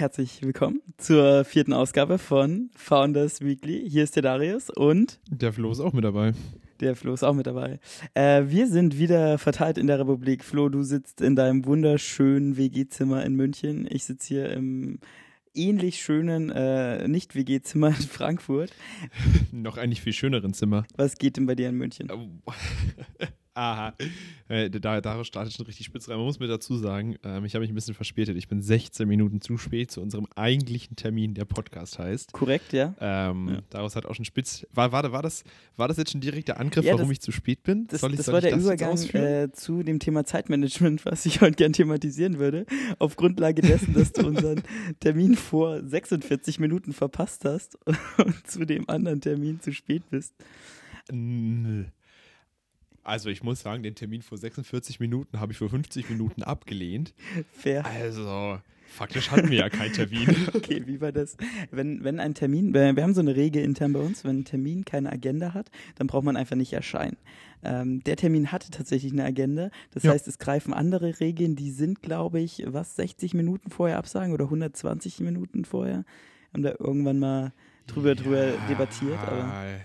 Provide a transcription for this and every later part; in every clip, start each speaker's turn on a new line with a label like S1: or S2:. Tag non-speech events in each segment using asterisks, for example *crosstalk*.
S1: herzlich willkommen zur vierten Ausgabe von Founders Weekly. Hier ist der Darius und
S2: der Flo ist auch mit dabei.
S1: Der Flo ist auch mit dabei. Äh, wir sind wieder verteilt in der Republik. Flo, du sitzt in deinem wunderschönen WG-Zimmer in München. Ich sitze hier im ähnlich schönen äh, Nicht-WG-Zimmer in Frankfurt. *laughs*
S2: Noch eigentlich viel schöneren Zimmer.
S1: Was geht denn bei dir in München? *laughs*
S2: Aha. Äh, da, daraus startet schon richtig spitz rein. Man muss mir dazu sagen, ähm, ich habe mich ein bisschen verspätet. Ich bin 16 Minuten zu spät zu unserem eigentlichen Termin, der Podcast heißt.
S1: Korrekt, ja.
S2: Ähm, ja. Daraus hat auch schon spitz. War, war, war, das, war das jetzt schon direkt der Angriff, ja, warum das, ich zu spät bin?
S1: Das, soll ich, das soll war der das Übergang äh, zu dem Thema Zeitmanagement, *laughs* was ich heute gern thematisieren würde. Auf Grundlage dessen, dass du unseren *laughs* Termin vor 46 Minuten verpasst hast *laughs* und zu dem anderen Termin zu spät bist.
S2: Nö. Also ich muss sagen, den Termin vor 46 Minuten habe ich vor 50 Minuten abgelehnt. *laughs*
S1: Fair.
S2: Also faktisch hatten wir ja keinen Termin. *laughs*
S1: okay, wie war das? Wenn, wenn ein Termin, wir haben so eine Regel intern bei uns, wenn ein Termin keine Agenda hat, dann braucht man einfach nicht erscheinen. Ähm, der Termin hatte tatsächlich eine Agenda. Das ja. heißt, es greifen andere Regeln, die sind, glaube ich, was, 60 Minuten vorher absagen oder 120 Minuten vorher. Haben da irgendwann mal drüber, ja. drüber debattiert. Aber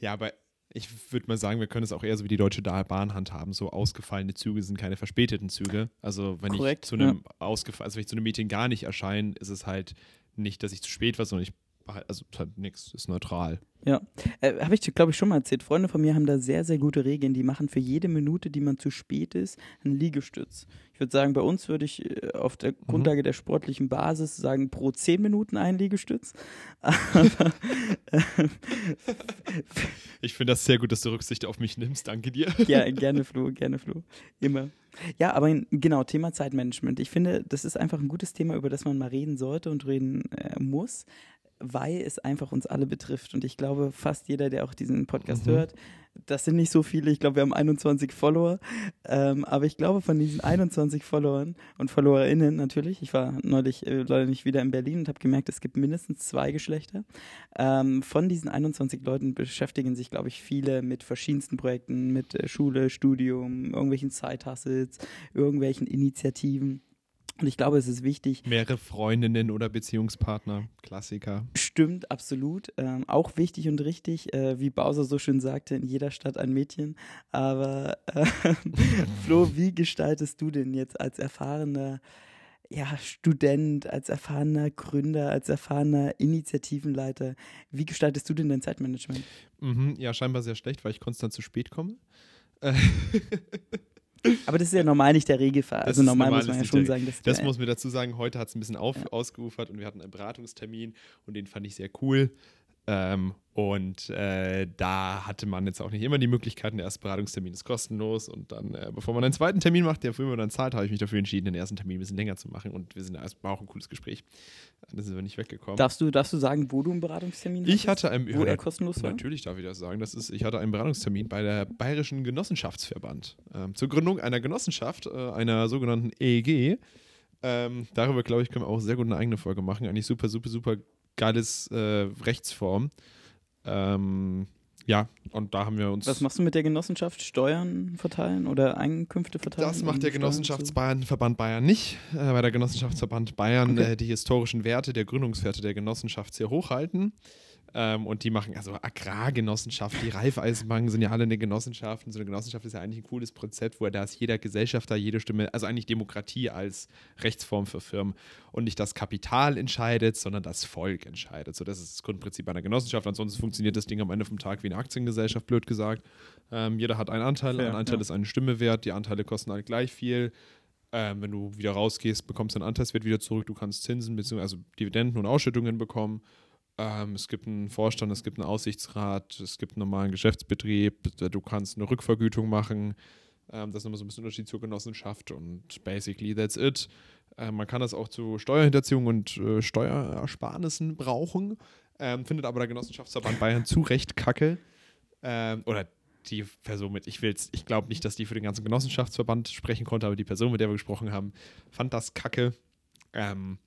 S2: ja, aber ich würde mal sagen, wir können es auch eher so wie die Deutsche Bahn handhaben. So ausgefallene Züge sind keine verspäteten Züge. Also wenn Korrekt, ich zu einem ja. also wenn ich zu einem Meeting gar nicht erscheine, ist es halt nicht, dass ich zu spät war, sondern ich also halt nichts, ist neutral.
S1: Ja, äh, habe ich, glaube ich, schon mal erzählt. Freunde von mir haben da sehr, sehr gute Regeln. Die machen für jede Minute, die man zu spät ist, einen Liegestütz. Ich würde sagen, bei uns würde ich äh, auf der mhm. Grundlage der sportlichen Basis sagen, pro zehn Minuten einen Liegestütz. *laughs* Aber,
S2: äh, *laughs* ich finde das sehr gut, dass du Rücksicht auf mich nimmst. Danke dir. *laughs*
S1: Ja, gerne, Flo, gerne, Flo. Immer. Ja, aber genau, Thema Zeitmanagement. Ich finde, das ist einfach ein gutes Thema, über das man mal reden sollte und reden äh, muss weil es einfach uns alle betrifft. Und ich glaube, fast jeder, der auch diesen Podcast mhm. hört, das sind nicht so viele. Ich glaube, wir haben 21 Follower. Ähm, aber ich glaube, von diesen 21 Followern und FollowerInnen natürlich, ich war neulich äh, leider nicht wieder in Berlin und habe gemerkt, es gibt mindestens zwei Geschlechter. Ähm, von diesen 21 Leuten beschäftigen sich, glaube ich, viele mit verschiedensten Projekten, mit äh, Schule, Studium, irgendwelchen Side-Hustles, irgendwelchen Initiativen. Und ich glaube, es ist wichtig.
S2: Mehrere Freundinnen oder Beziehungspartner, Klassiker.
S1: Stimmt, absolut. Ähm, auch wichtig und richtig, äh, wie Bowser so schön sagte, in jeder Stadt ein Mädchen. Aber äh, *laughs* Flo, wie gestaltest du denn jetzt als erfahrener ja, Student, als erfahrener Gründer, als erfahrener Initiativenleiter, wie gestaltest du denn dein Zeitmanagement?
S2: Mhm, ja, scheinbar sehr schlecht, weil ich konstant zu spät komme. *laughs*
S1: Aber das ist ja normal nicht der Regelfall. Also normal, normal, muss man ja schon sagen.
S2: Das, das muss man dazu sagen. Heute hat es ein bisschen auf, ja. ausgeufert und wir hatten einen Beratungstermin und den fand ich sehr cool. Ähm, und äh, da hatte man jetzt auch nicht immer die Möglichkeiten. Der erste Beratungstermin ist kostenlos und dann, äh, bevor man einen zweiten Termin macht, der für immer dann zahlt, habe ich mich dafür entschieden, den ersten Termin ein bisschen länger zu machen und wir sind erst war auch ein cooles Gespräch. Dann sind wir nicht weggekommen.
S1: Darfst du, darfst du sagen, wo du einen Beratungstermin
S2: hattest? Ich hatte einen,
S1: wo ja, er kostenlos
S2: war? Natürlich darf ich das sagen. Das ist, ich hatte einen Beratungstermin bei der Bayerischen Genossenschaftsverband ähm, zur Gründung einer Genossenschaft, äh, einer sogenannten EEG. Ähm, darüber, glaube ich, können wir auch sehr gut eine eigene Folge machen. Eigentlich super, super, super geiles äh, Rechtsform. Ähm, ja, und da haben wir uns.
S1: Was machst du mit der Genossenschaft? Steuern verteilen oder Einkünfte verteilen?
S2: Das macht der Genossenschaftsverband Bayern nicht. Äh, bei der Genossenschaftsverband Bayern okay. äh, die historischen Werte der Gründungswerte der Genossenschaft sehr hochhalten. Ähm, und die machen also Agrargenossenschaft, die Raiffeisenbanken sind ja alle eine Genossenschaft. Und so eine Genossenschaft ist ja eigentlich ein cooles Konzept, wo da ist jeder Gesellschafter, jede Stimme, also eigentlich Demokratie als Rechtsform für Firmen und nicht das Kapital entscheidet, sondern das Volk entscheidet. So, das ist das Grundprinzip einer Genossenschaft. Ansonsten funktioniert das Ding am Ende vom Tag wie eine Aktiengesellschaft, blöd gesagt. Ähm, jeder hat einen Anteil, Fair, ein Anteil ja. ist eine Stimme wert, die Anteile kosten alle gleich viel. Ähm, wenn du wieder rausgehst, bekommst du einen Anteilswert wieder zurück, du kannst Zinsen bzw. Also Dividenden und Ausschüttungen bekommen. Ähm, es gibt einen Vorstand, es gibt einen Aussichtsrat, es gibt einen normalen Geschäftsbetrieb, du kannst eine Rückvergütung machen. Ähm, das ist nochmal so ein bisschen Unterschied zur Genossenschaft und basically that's it. Ähm, man kann das auch zu Steuerhinterziehung und äh, Steuerersparnissen brauchen, ähm, findet aber der Genossenschaftsverband Bayern zu Recht kacke. Ähm, oder die Person mit, ich will's, ich glaube nicht, dass die für den ganzen Genossenschaftsverband sprechen konnte, aber die Person, mit der wir gesprochen haben, fand das kacke. Ähm,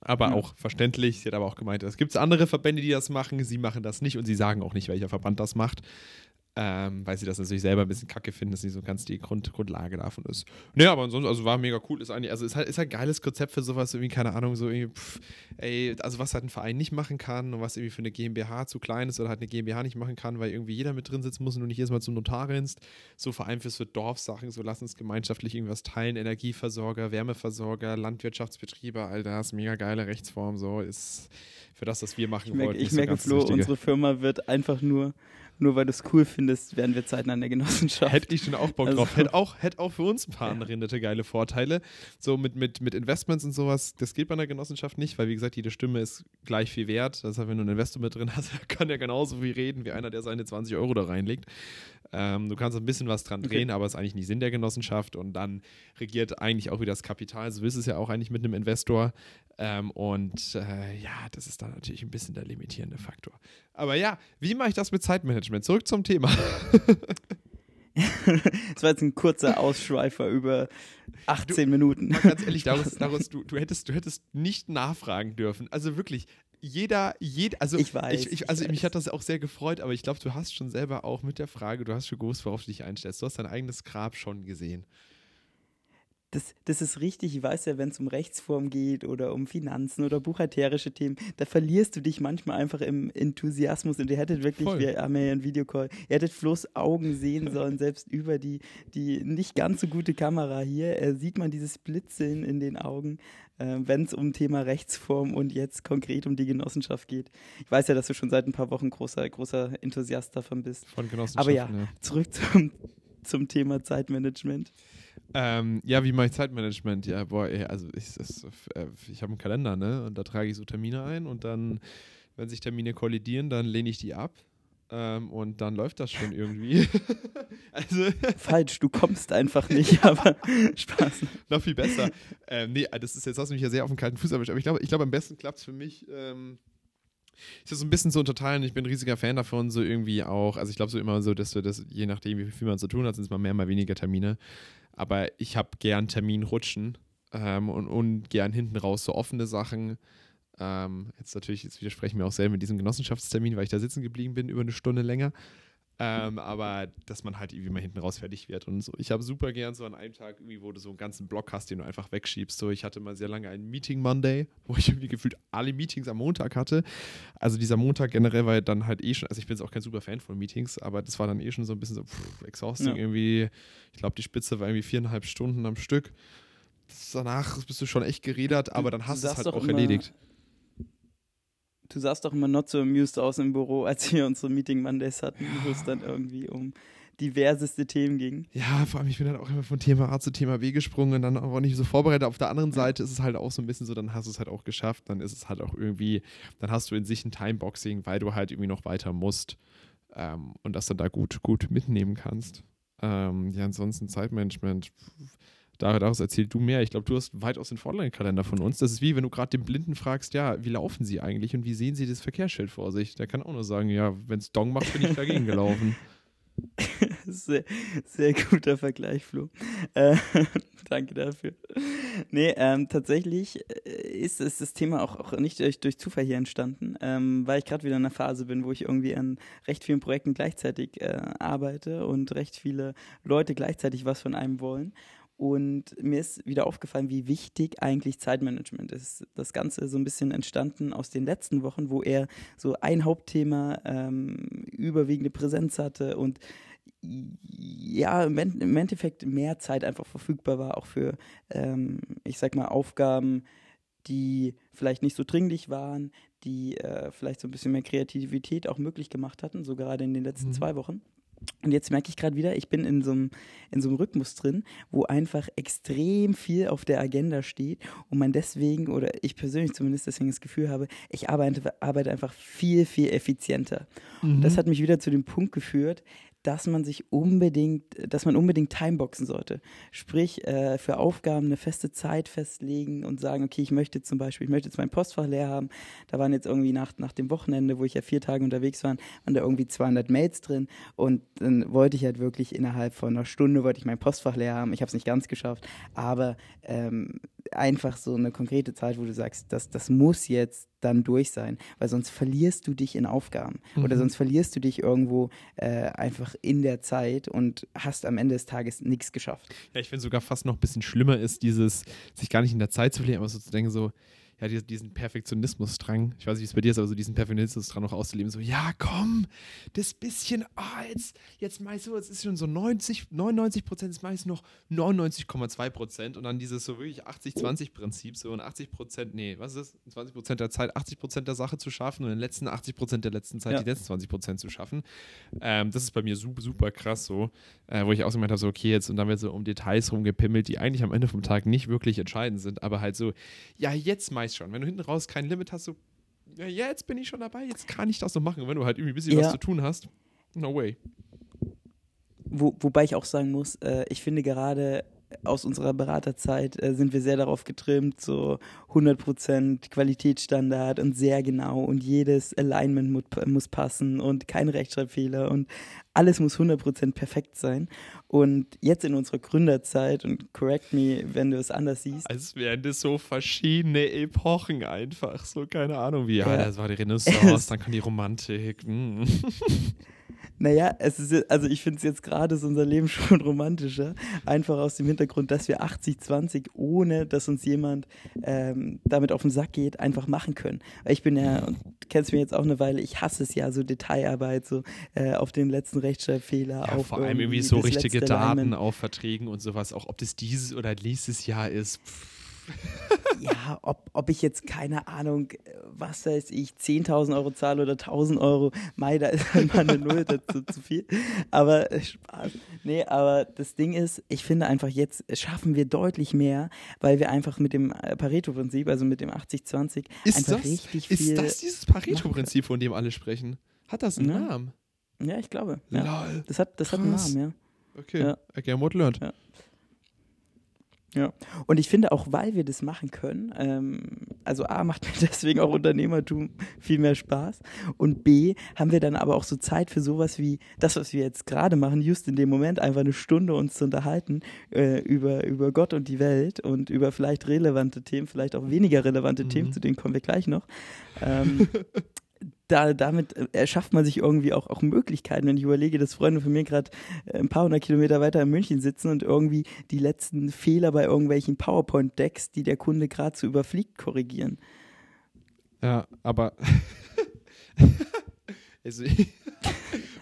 S2: aber mhm. auch verständlich. Sie hat aber auch gemeint, es gibt andere Verbände, die das machen. Sie machen das nicht und sie sagen auch nicht, welcher Verband das macht. Ähm, weil sie das natürlich selber ein bisschen kacke finden, dass nicht so ganz die Grund, Grundlage davon ist. Naja, aber ansonsten, also war mega cool. Ist eigentlich, also ist halt, ist halt ein geiles Konzept für sowas, irgendwie, keine Ahnung, so irgendwie, pff, ey, also was halt ein Verein nicht machen kann und was irgendwie für eine GmbH zu klein ist oder halt eine GmbH nicht machen kann, weil irgendwie jeder mit drin sitzen muss und du nicht jedes Mal zum Notar rennst. So vor allem fürs für Dorfsachen, so lass uns gemeinschaftlich irgendwas teilen, Energieversorger, Wärmeversorger, Landwirtschaftsbetriebe, all das, mega geile Rechtsform, so ist für das, was wir machen
S1: ich merke,
S2: wollten.
S1: Ich merke,
S2: so
S1: Flo, unsere Firma wird einfach nur nur weil du es cool findest, werden wir zeitnah in der Genossenschaft.
S2: Hätte ich schon auch Bock also, drauf. Hätte auch, *laughs* hätte auch für uns ein paar andere nette geile Vorteile. So mit, mit, mit Investments und sowas, das geht bei einer Genossenschaft nicht, weil wie gesagt, jede Stimme ist gleich viel wert. Das heißt, wenn du einen Investor mit drin hast, *laughs* kann er genauso viel reden wie einer, der seine 20 Euro da reinlegt. Ähm, du kannst ein bisschen was dran drehen, okay. aber es ist eigentlich nicht Sinn der Genossenschaft und dann regiert eigentlich auch wieder das Kapital. So ist es ja auch eigentlich mit einem Investor. Ähm, und äh, ja, das ist dann natürlich ein bisschen der limitierende Faktor. Aber ja, wie mache ich das mit Zeitmanagement? Zurück zum Thema. *laughs*
S1: das war jetzt ein kurzer Ausschweifer über 18 du, Minuten.
S2: Ganz ehrlich, daraus, daraus, du, du, hättest, du hättest nicht nachfragen dürfen. Also wirklich, jeder, jeder, also
S1: ich weiß,
S2: ich, ich, also ich mich hat das auch sehr gefreut, aber ich glaube, du hast schon selber auch mit der Frage, du hast schon gewusst, worauf du dich einstellst. Du hast dein eigenes Grab schon gesehen.
S1: Das, das ist richtig. Ich weiß ja, wenn es um Rechtsform geht oder um Finanzen oder buchhalterische Themen, da verlierst du dich manchmal einfach im Enthusiasmus. Und ihr hättet wirklich, Voll. wir haben ja einen Videocall, ihr hättet Flo's Augen sehen sollen, selbst über die, die nicht ganz so gute Kamera hier. Äh, sieht man dieses Blitzeln in den Augen, äh, wenn es um Thema Rechtsform und jetzt konkret um die Genossenschaft geht. Ich weiß ja, dass du schon seit ein paar Wochen großer, großer Enthusiast davon bist.
S2: Von Genossenschaft.
S1: Aber ja, ja. zurück zum, zum Thema Zeitmanagement.
S2: Ähm, ja, wie mache ich Zeitmanagement? Ja, boah, ey, also ich, äh, ich habe einen Kalender, ne? Und da trage ich so Termine ein und dann, wenn sich Termine kollidieren, dann lehne ich die ab. Ähm, und dann läuft das schon irgendwie. *laughs*
S1: also *laughs* Falsch, du kommst einfach nicht, *laughs* aber Spaß.
S2: Noch viel besser. Ähm, nee, das ist jetzt hast du mich ja sehr auf den kalten Fuß erwischt, aber ich glaube, ich glaube am besten klappt es für mich. Ähm, ist das so ein bisschen zu unterteilen. Ich bin ein riesiger Fan davon, so irgendwie auch. Also ich glaube so immer so, dass du das, je nachdem, wie viel man zu tun hat, sind es mal mehr, mal weniger Termine. Aber ich habe gern Terminrutschen ähm, und, und gern hinten raus so offene Sachen. Ähm, jetzt natürlich, jetzt widersprechen wir auch selber mit diesem Genossenschaftstermin, weil ich da sitzen geblieben bin über eine Stunde länger. Ähm, aber dass man halt irgendwie mal hinten raus fertig wird und so. Ich habe super gern so an einem Tag irgendwie, wo du so einen ganzen Block hast, den du einfach wegschiebst. So, ich hatte mal sehr lange einen Meeting Monday, wo ich irgendwie gefühlt alle Meetings am Montag hatte. Also dieser Montag generell war dann halt eh schon, also ich bin jetzt auch kein super Fan von Meetings, aber das war dann eh schon so ein bisschen so pff, exhausting ja. irgendwie. Ich glaube, die Spitze war irgendwie viereinhalb Stunden am Stück. Danach bist du schon echt geredet, aber dann hast du es halt auch erledigt
S1: du sahst doch immer not so amused aus im Büro, *laughs* als wir unsere Meeting Mondays hatten, ja. wo es dann irgendwie um diverseste Themen ging.
S2: Ja, vor allem, ich bin dann auch immer von Thema A zu Thema B gesprungen und dann auch nicht so vorbereitet. Auf der anderen Seite ist es halt auch so ein bisschen so, dann hast du es halt auch geschafft, dann ist es halt auch irgendwie, dann hast du in sich ein Timeboxing, weil du halt irgendwie noch weiter musst ähm, und das dann da gut, gut mitnehmen kannst. Ähm, ja, ansonsten Zeitmanagement. Pff Daraus erzählt du mehr. Ich glaube, du hast weitaus den Vorderen-Kalender von uns. Das ist wie, wenn du gerade den Blinden fragst, ja, wie laufen sie eigentlich und wie sehen sie das Verkehrsschild vor sich? Der kann auch nur sagen, ja, wenn es Dong macht, bin ich dagegen gelaufen. *laughs*
S1: sehr, sehr guter Vergleich, Flo. Äh, *laughs* danke dafür. Nee, ähm, tatsächlich äh, ist, ist das Thema auch, auch nicht durch, durch Zufall hier entstanden, ähm, weil ich gerade wieder in einer Phase bin, wo ich irgendwie an recht vielen Projekten gleichzeitig äh, arbeite und recht viele Leute gleichzeitig was von einem wollen. Und mir ist wieder aufgefallen, wie wichtig eigentlich Zeitmanagement ist. Das Ganze so ein bisschen entstanden aus den letzten Wochen, wo er so ein Hauptthema ähm, überwiegende Präsenz hatte und ja, im Endeffekt mehr Zeit einfach verfügbar war, auch für, ähm, ich sag mal, Aufgaben, die vielleicht nicht so dringlich waren, die äh, vielleicht so ein bisschen mehr Kreativität auch möglich gemacht hatten, so gerade in den letzten mhm. zwei Wochen. Und jetzt merke ich gerade wieder, ich bin in so einem in so einem Rhythmus drin, wo einfach extrem viel auf der Agenda steht und man deswegen, oder ich persönlich zumindest deswegen das Gefühl habe, ich arbeite, arbeite einfach viel, viel effizienter. Mhm. Und das hat mich wieder zu dem Punkt geführt, dass man sich unbedingt, dass man unbedingt timeboxen sollte. Sprich, äh, für Aufgaben eine feste Zeit festlegen und sagen, okay, ich möchte zum Beispiel, ich möchte jetzt mein Postfach leer haben. Da waren jetzt irgendwie nach, nach dem Wochenende, wo ich ja vier Tage unterwegs war, waren da irgendwie 200 Mails drin und dann wollte ich halt wirklich innerhalb von einer Stunde wollte ich mein Postfach leer haben. Ich habe es nicht ganz geschafft, aber ähm, einfach so eine konkrete Zeit, wo du sagst, das, das muss jetzt dann durch sein, weil sonst verlierst du dich in Aufgaben mhm. oder sonst verlierst du dich irgendwo äh, einfach in der Zeit und hast am Ende des Tages nichts geschafft.
S2: Ja, ich finde sogar fast noch ein bisschen schlimmer ist dieses, sich gar nicht in der Zeit zu verlieren, aber so zu denken, so, ja, diesen Perfektionismusdrang, ich weiß nicht, wie es bei dir ist, aber so diesen Perfektionismusdrang noch auszuleben, so, ja, komm, das bisschen, ah, jetzt, jetzt meinst du, jetzt ist schon so 90, 99 Prozent, jetzt meist noch 99,2 Prozent und dann dieses so wirklich 80-20-Prinzip, so und 80 Prozent, nee, was ist das? 20 Prozent der Zeit 80 Prozent der Sache zu schaffen und in den letzten 80 Prozent der letzten Zeit ja. die letzten 20 Prozent zu schaffen. Ähm, das ist bei mir super, super krass so, äh, wo ich auch so gemeint habe, so, okay, jetzt und dann wird so um Details rumgepimmelt, die eigentlich am Ende vom Tag nicht wirklich entscheidend sind, aber halt so, ja, jetzt meist schon. Wenn du hinten raus kein Limit hast, so, ja, jetzt bin ich schon dabei, jetzt kann ich das so machen. Und wenn du halt irgendwie ein bisschen ja. was zu tun hast, no way.
S1: Wo, wobei ich auch sagen muss, äh, ich finde gerade aus unserer Beraterzeit äh, sind wir sehr darauf getrimmt, so 100% Qualitätsstandard und sehr genau und jedes Alignment mu muss passen und keine Rechtschreibfehler und alles muss 100% perfekt sein. Und jetzt in unserer Gründerzeit, und correct me, wenn du es anders siehst.
S2: Als wären das so verschiedene Epochen einfach, so keine Ahnung wie, ja, ja das war die *laughs* Renaissance, dann kam die Romantik. Mm. *laughs*
S1: Naja, es ist, also ich finde es jetzt gerade so unser Leben *laughs* schon romantischer. Einfach aus dem Hintergrund, dass wir 80-20, ohne dass uns jemand ähm, damit auf den Sack geht, einfach machen können. Weil ich bin ja, und du kennst mich jetzt auch eine Weile, ich hasse es ja, so Detailarbeit, so äh, auf den letzten Rechtschreibfehler.
S2: Ja, vor allem irgendwie so richtige Daten auf Verträgen und sowas, auch ob das dieses oder nächstes Jahr ist. Pff *laughs*
S1: ja, ob, ob ich jetzt, keine Ahnung, was weiß ich, 10.000 Euro zahle oder 1.000 Euro, mei, da ist halt mal eine Null dazu *laughs* zu viel. Aber äh, Spaß. Nee, aber das Ding ist, ich finde einfach, jetzt schaffen wir deutlich mehr, weil wir einfach mit dem äh, Pareto-Prinzip, also mit dem 80-20, einfach das, richtig
S2: ist
S1: viel.
S2: Ist das dieses Pareto-Prinzip, von dem alle sprechen? Hat das einen ja. Namen?
S1: Ja, ich glaube. Ja. Das, hat, das hat einen Namen, ja.
S2: Okay, ja. again what learned. Ja.
S1: Ja, und ich finde auch, weil wir das machen können, ähm, also A, macht mir *laughs* deswegen auch Unternehmertum viel mehr Spaß und B, haben wir dann aber auch so Zeit für sowas wie das, was wir jetzt gerade machen, just in dem Moment, einfach eine Stunde uns zu unterhalten äh, über, über Gott und die Welt und über vielleicht relevante Themen, vielleicht auch weniger relevante mhm. Themen, zu denen kommen wir gleich noch. Ähm, *laughs* da, damit äh, erschafft man sich irgendwie auch, auch Möglichkeiten. Wenn ich überlege, dass Freunde von mir gerade äh, ein paar hundert Kilometer weiter in München sitzen und irgendwie die letzten Fehler bei irgendwelchen PowerPoint-Decks, die der Kunde gerade so überfliegt, korrigieren.
S2: Ja, aber *laughs* also,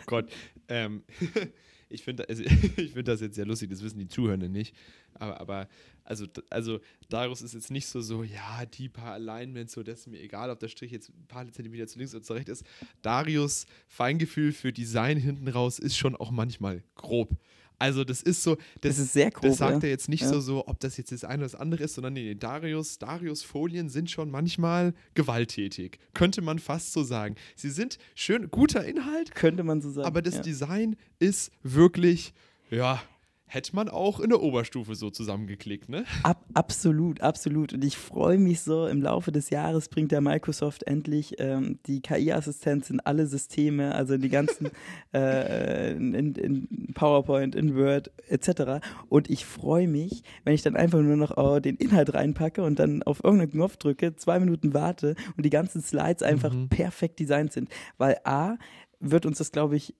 S2: Gott, ähm, *laughs* ich finde also, *laughs* find das jetzt sehr lustig, das wissen die Zuhörenden nicht. Aber, aber also, also Darius ist jetzt nicht so, so, ja, die paar Alignments, so, das ist mir egal, ob der Strich jetzt ein paar Zentimeter zu links oder zu rechts ist. Darius Feingefühl für Design hinten raus ist schon auch manchmal grob. Also das ist so, das, das ist sehr grob, Das sagt ja. er jetzt nicht ja. so, so, ob das jetzt das eine oder das andere ist, sondern nee, Darius, Darius Folien sind schon manchmal gewalttätig. Könnte man fast so sagen. Sie sind schön, guter Inhalt.
S1: Könnte man so sagen.
S2: Aber das ja. Design ist wirklich, ja, hätte man auch in der Oberstufe so zusammengeklickt, ne? *laughs*
S1: Ab, absolut, absolut. Und ich freue mich so, im Laufe des Jahres bringt der Microsoft endlich ähm, die KI-Assistenz in alle Systeme, also in die ganzen *laughs* äh, in, in, PowerPoint, in Word etc. Und ich freue mich, wenn ich dann einfach nur noch oh, den Inhalt reinpacke und dann auf irgendeinen Knopf drücke, zwei Minuten warte und die ganzen Slides einfach mhm. perfekt designt sind. Weil A, wird uns das, glaube ich,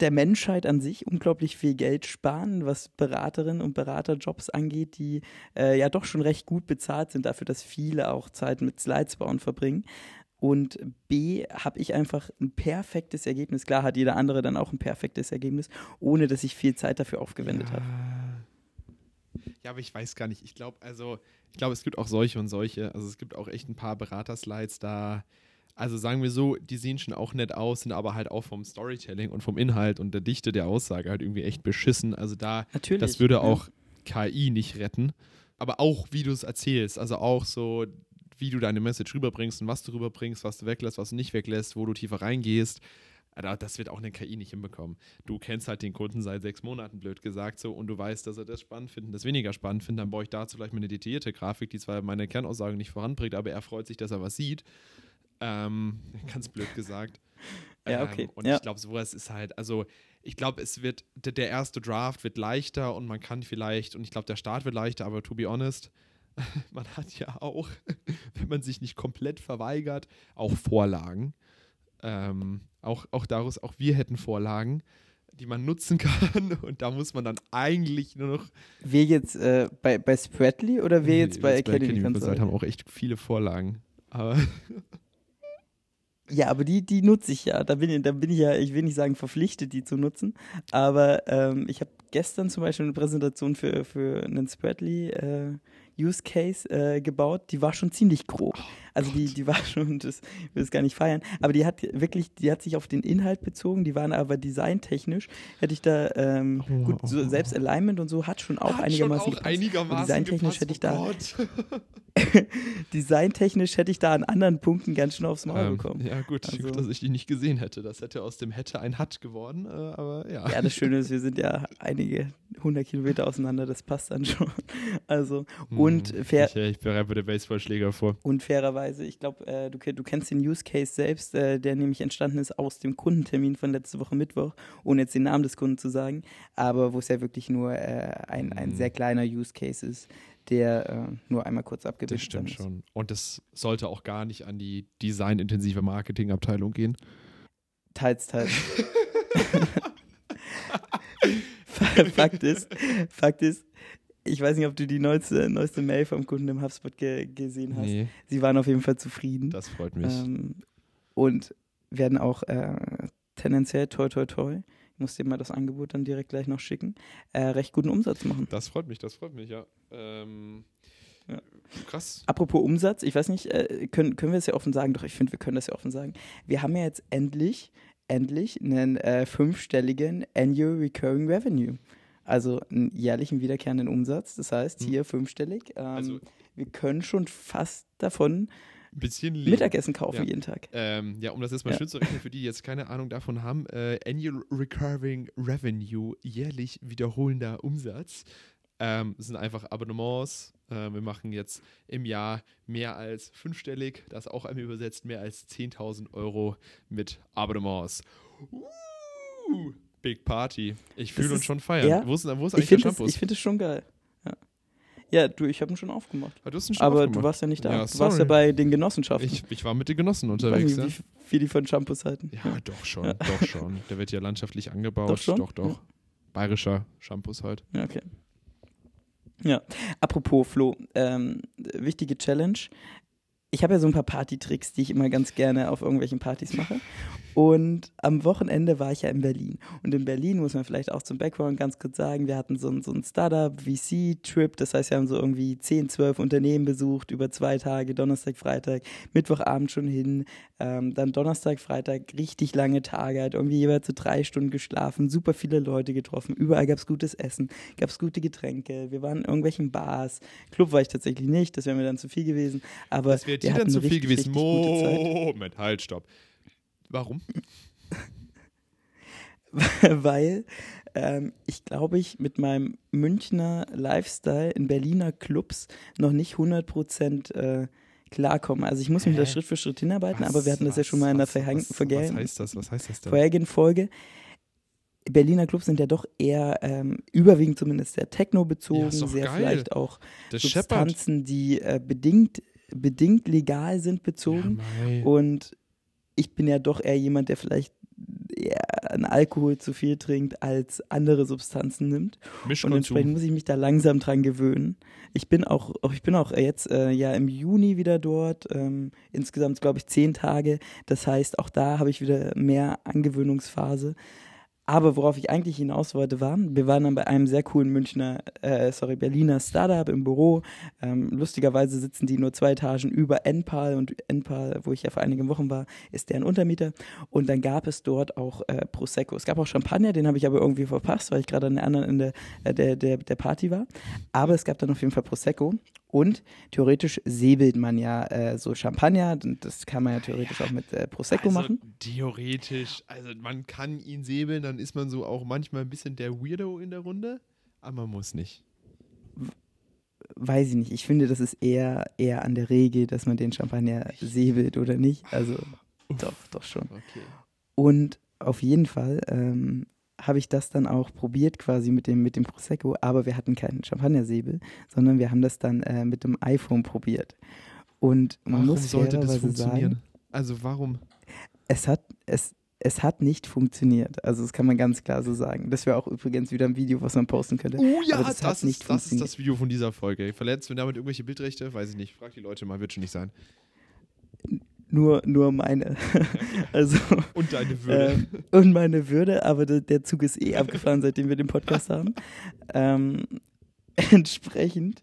S1: der Menschheit an sich unglaublich viel Geld sparen, was Beraterinnen und Beraterjobs angeht, die äh, ja doch schon recht gut bezahlt sind dafür, dass viele auch Zeit mit Slides bauen verbringen. Und B, habe ich einfach ein perfektes Ergebnis. Klar hat jeder andere dann auch ein perfektes Ergebnis, ohne dass ich viel Zeit dafür aufgewendet ja. habe.
S2: Ja, aber ich weiß gar nicht. Ich glaube, also, ich glaube, es gibt auch solche und solche. Also es gibt auch echt ein paar Beraterslides da also sagen wir so, die sehen schon auch nett aus, sind aber halt auch vom Storytelling und vom Inhalt und der Dichte der Aussage halt irgendwie echt beschissen. Also da, Natürlich, das würde auch ja. KI nicht retten. Aber auch, wie du es erzählst, also auch so, wie du deine Message rüberbringst und was du rüberbringst, was du weglässt, was du nicht weglässt, wo du tiefer reingehst. Das wird auch eine KI nicht hinbekommen. Du kennst halt den Kunden seit sechs Monaten, blöd gesagt, so, und du weißt, dass er das spannend findet, das weniger spannend findet. Dann baue ich dazu vielleicht mal eine detaillierte Grafik, die zwar meine Kernaussage nicht voranbringt, aber er freut sich, dass er was sieht. Ähm, *laughs* ganz blöd gesagt.
S1: ja, okay.
S2: Ähm, und
S1: ja.
S2: ich glaube, sowas ist halt, also ich glaube, es wird, der, erste Draft wird leichter und man kann vielleicht, und ich glaube, der Start wird leichter, aber to be honest, *laughs* man hat ja auch, *laughs* wenn man sich nicht komplett verweigert, auch Vorlagen. Ähm, auch, auch daraus, auch wir hätten Vorlagen, die man nutzen kann. Und da muss man dann eigentlich nur noch.
S1: Wir jetzt äh, bei, bei Spratly oder wir jetzt bei Academy,
S2: Academy Consult haben auch echt viele Vorlagen. Aber
S1: Ja, aber die, die nutze ich ja. Da bin, ich, da bin ich ja, ich will nicht sagen verpflichtet, die zu nutzen. Aber ähm, ich habe gestern zum Beispiel eine Präsentation für, für einen Spratly äh, Use Case äh, gebaut, die war schon ziemlich grob. Also die, die war schon, das ich will es gar nicht feiern, aber die hat wirklich, die hat sich auf den Inhalt bezogen, die waren aber designtechnisch, hätte ich da, ähm, oh, gut, so selbst Alignment und so hat schon auch hat einigermaßen,
S2: schon auch einigermaßen
S1: designtechnisch
S2: gepasst,
S1: hätte ich
S2: oh
S1: da, *laughs* designtechnisch hätte ich da an anderen Punkten ganz schön aufs Maul
S2: ähm,
S1: bekommen.
S2: Ja gut, also, gut, dass ich die nicht gesehen hätte. Das hätte aus dem hätte ein Hat geworden, äh, aber ja.
S1: Ja, das Schöne *laughs* ist, wir sind ja einige hundert Kilometer auseinander, das passt dann schon. *laughs* Also, und
S2: hm, fair. Ich, ich bereite den Baseballschläger vor.
S1: Und fairerweise, ich glaube, äh, du, du, kennst den Use Case selbst, äh, der nämlich entstanden ist aus dem Kundentermin von letzte Woche Mittwoch, ohne jetzt den Namen des Kunden zu sagen, aber wo es ja wirklich nur äh, ein, ein hm. sehr kleiner Use Case ist, der äh, nur einmal kurz abgebildet
S2: ist. Das stimmt schon. Und das sollte auch gar nicht an die designintensive Marketingabteilung gehen.
S1: Teils, teils. *laughs* *laughs* Fakt ist, Fakt ist, ich weiß nicht, ob du die neueste, neueste Mail vom Kunden im HubSpot ge gesehen hast. Nee. Sie waren auf jeden Fall zufrieden.
S2: Das freut mich.
S1: Ähm, und werden auch äh, tendenziell, toi, toi, toi, ich muss dir mal das Angebot dann direkt gleich noch schicken, äh, recht guten Umsatz machen.
S2: Das freut mich, das freut mich, ja. Ähm, ja. Krass.
S1: Apropos Umsatz, ich weiß nicht, äh, können, können wir es ja offen sagen? Doch, ich finde, wir können das ja offen sagen. Wir haben ja jetzt endlich endlich einen äh, fünfstelligen Annual Recurring Revenue. Also einen jährlichen wiederkehrenden Umsatz. Das heißt, hm. hier fünfstellig. Ähm, also, wir können schon fast davon
S2: bisschen
S1: Mittagessen kaufen ja. jeden Tag.
S2: Ähm, ja, um das jetzt mal ja. schön zu rechnen, für die, die jetzt keine Ahnung davon haben, äh, Annual Recurring Revenue, jährlich wiederholender Umsatz, ähm, sind einfach Abonnements. Äh, wir machen jetzt im Jahr mehr als fünfstellig, das auch einmal übersetzt, mehr als 10.000 Euro mit Abonnements. Uh, Big Party. Ich fühle uns schon feiern.
S1: Ja, wo ist, wo ist eigentlich der Shampoo? Ich finde es schon geil. Ja. Du, ich habe ihn schon aufgemacht.
S2: Ah, du schon
S1: Aber
S2: aufgemacht.
S1: du warst ja nicht da. Ja, du warst ja bei den Genossenschaften.
S2: Ich, ich war mit den Genossen unterwegs.
S1: Ich weiß nicht, ja. wie viel die von Shampoos halten.
S2: Ja, doch schon, ja. doch schon. Der wird ja landschaftlich angebaut.
S1: Doch, schon?
S2: doch. doch. Bayerischer Shampoos halt.
S1: Ja, okay. Ja, apropos Flo, ähm, wichtige Challenge. Ich habe ja so ein paar Partytricks, die ich immer ganz gerne auf irgendwelchen Partys mache. Und am Wochenende war ich ja in Berlin. Und in Berlin muss man vielleicht auch zum Background ganz kurz sagen, wir hatten so, ein, so ein Startup-VC-Trip. Das heißt, wir haben so irgendwie 10, 12 Unternehmen besucht über zwei Tage, Donnerstag, Freitag, Mittwochabend schon hin. Ähm, dann Donnerstag, Freitag, richtig lange Tage, halt irgendwie jeweils so drei Stunden geschlafen, super viele Leute getroffen. Überall gab es gutes Essen, gab es gute Getränke. Wir waren in irgendwelchen Bars. Club war ich tatsächlich nicht, das wäre mir dann zu viel gewesen. Aber
S2: das wäre dir dann zu viel gewesen. Moment, halt, stopp. Warum? *laughs*
S1: Weil ähm, ich glaube, ich mit meinem Münchner Lifestyle in Berliner Clubs noch nicht 100% äh, klarkomme. Also ich muss mich da Schritt für Schritt hinarbeiten, was, aber wir hatten das was, ja schon mal in der vorherigen Folge. Berliner Clubs sind ja doch eher ähm, überwiegend zumindest sehr Techno bezogen, ja, sehr geil. vielleicht auch
S2: das
S1: Substanzen, Shepard. die äh, bedingt bedingt legal sind bezogen
S2: ja,
S1: und ich bin ja doch eher jemand, der vielleicht eher an Alkohol zu viel trinkt, als andere Substanzen nimmt. Und entsprechend muss ich mich da langsam dran gewöhnen. Ich bin auch, ich bin auch jetzt äh, ja im Juni wieder dort. Ähm, insgesamt glaube ich zehn Tage. Das heißt, auch da habe ich wieder mehr Angewöhnungsphase. Aber worauf ich eigentlich hinaus wollte, war, wir waren dann bei einem sehr coolen Münchner, äh, sorry, Berliner Startup im Büro. Ähm, lustigerweise sitzen die nur zwei Etagen über Enpal und Enpal, wo ich ja vor einigen Wochen war, ist deren Untermieter. Und dann gab es dort auch äh, Prosecco. Es gab auch Champagner, den habe ich aber irgendwie verpasst, weil ich gerade an der anderen Ende äh, der, der, der Party war. Aber es gab dann auf jeden Fall Prosecco. Und theoretisch säbelt man ja äh, so Champagner, das kann man ja theoretisch auch mit äh, Prosecco
S2: also,
S1: machen.
S2: Theoretisch, also man kann ihn säbeln, dann ist man so auch manchmal ein bisschen der Weirdo in der Runde, aber man muss nicht.
S1: Weiß ich nicht. Ich finde, das ist eher, eher an der Regel, dass man den Champagner säbelt oder nicht. Also Uff. doch, doch schon.
S2: Okay.
S1: Und auf jeden Fall ähm, habe ich das dann auch probiert quasi mit dem, mit dem Prosecco, aber wir hatten keinen Champagnersäbel, sondern wir haben das dann äh, mit dem iPhone probiert. Und man
S2: Warum
S1: muss
S2: sollte das funktionieren?
S1: sagen,
S2: Also warum?
S1: es hat, es, es hat nicht funktioniert. Also das kann man ganz klar so sagen. Das wäre auch übrigens wieder ein Video, was man posten könnte.
S2: Oh ja, das,
S1: das hat
S2: ist,
S1: nicht
S2: das ist das Video von dieser Folge. Verletzt du damit irgendwelche Bildrechte? Weiß ich nicht. Frag die Leute mal, wird schon nicht sein.
S1: Nur, nur meine. *laughs* also
S2: Und deine Würde.
S1: ähm, und meine Würde, aber der, der Zug ist eh abgefahren, seitdem wir den Podcast *laughs* haben. Ähm, *laughs* entsprechend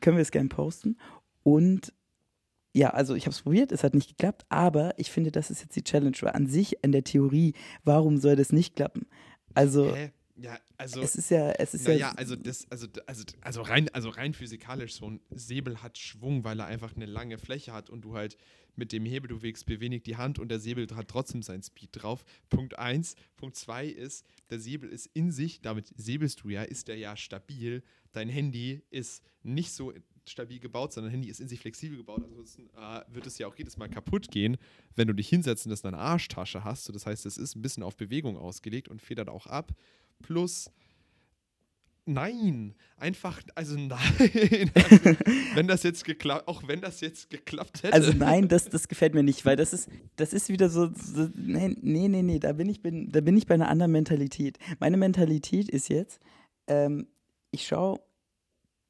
S1: können wir es gerne posten. Und ja, also ich habe es probiert, es hat nicht geklappt, aber ich finde, das ist jetzt die Challenge. Weil an sich in der Theorie, warum soll das nicht klappen? Also
S2: Hä? Ja, also.
S1: es ist ja, es ist
S2: Naja,
S1: ja,
S2: also das, also, also, also rein, also rein physikalisch, so ein Säbel hat Schwung, weil er einfach eine lange Fläche hat und du halt mit dem Hebel, du wägst bewenig die Hand und der Säbel hat trotzdem seinen Speed drauf. Punkt eins. Punkt zwei ist, der Säbel ist in sich, damit säbelst du ja, ist der ja stabil. Dein Handy ist nicht so stabil gebaut, sondern Handy ist in sich flexibel gebaut. Ansonsten äh, wird es ja auch jedes Mal kaputt gehen, wenn du dich hinsetzt und das in einer Arschtasche hast. So, das heißt, es ist ein bisschen auf Bewegung ausgelegt und federt auch ab. Plus, nein, einfach, also nein. Also, *laughs* wenn das jetzt geklappt, auch wenn das jetzt geklappt hätte.
S1: also nein, das, das gefällt mir nicht, weil das ist, das ist wieder so, so nee, nee, nee, da bin ich, bin, da bin ich bei einer anderen Mentalität. Meine Mentalität ist jetzt, ähm, ich schaue,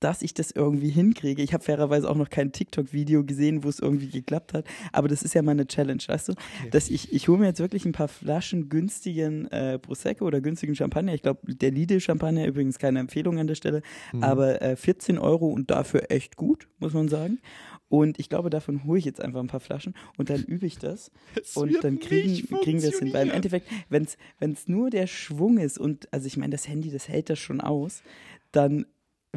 S1: dass ich das irgendwie hinkriege. Ich habe fairerweise auch noch kein TikTok-Video gesehen, wo es irgendwie geklappt hat, aber das ist ja meine Challenge, weißt du? Dass ich, ich hole mir jetzt wirklich ein paar Flaschen günstigen äh, Prosecco oder günstigen Champagner. Ich glaube, der Lidl-Champagner, übrigens keine Empfehlung an der Stelle,
S2: Mhm.
S1: aber äh, 14 Euro und dafür echt gut, muss man sagen. Und ich glaube, davon hole ich jetzt einfach ein paar Flaschen und dann übe ich das.
S2: Es
S1: Und dann kriegen, kriegen wir es hin. Weil im. Endeffekt, wenn es nur der Schwung ist und, also ich meine, das Handy, das hält das schon aus, dann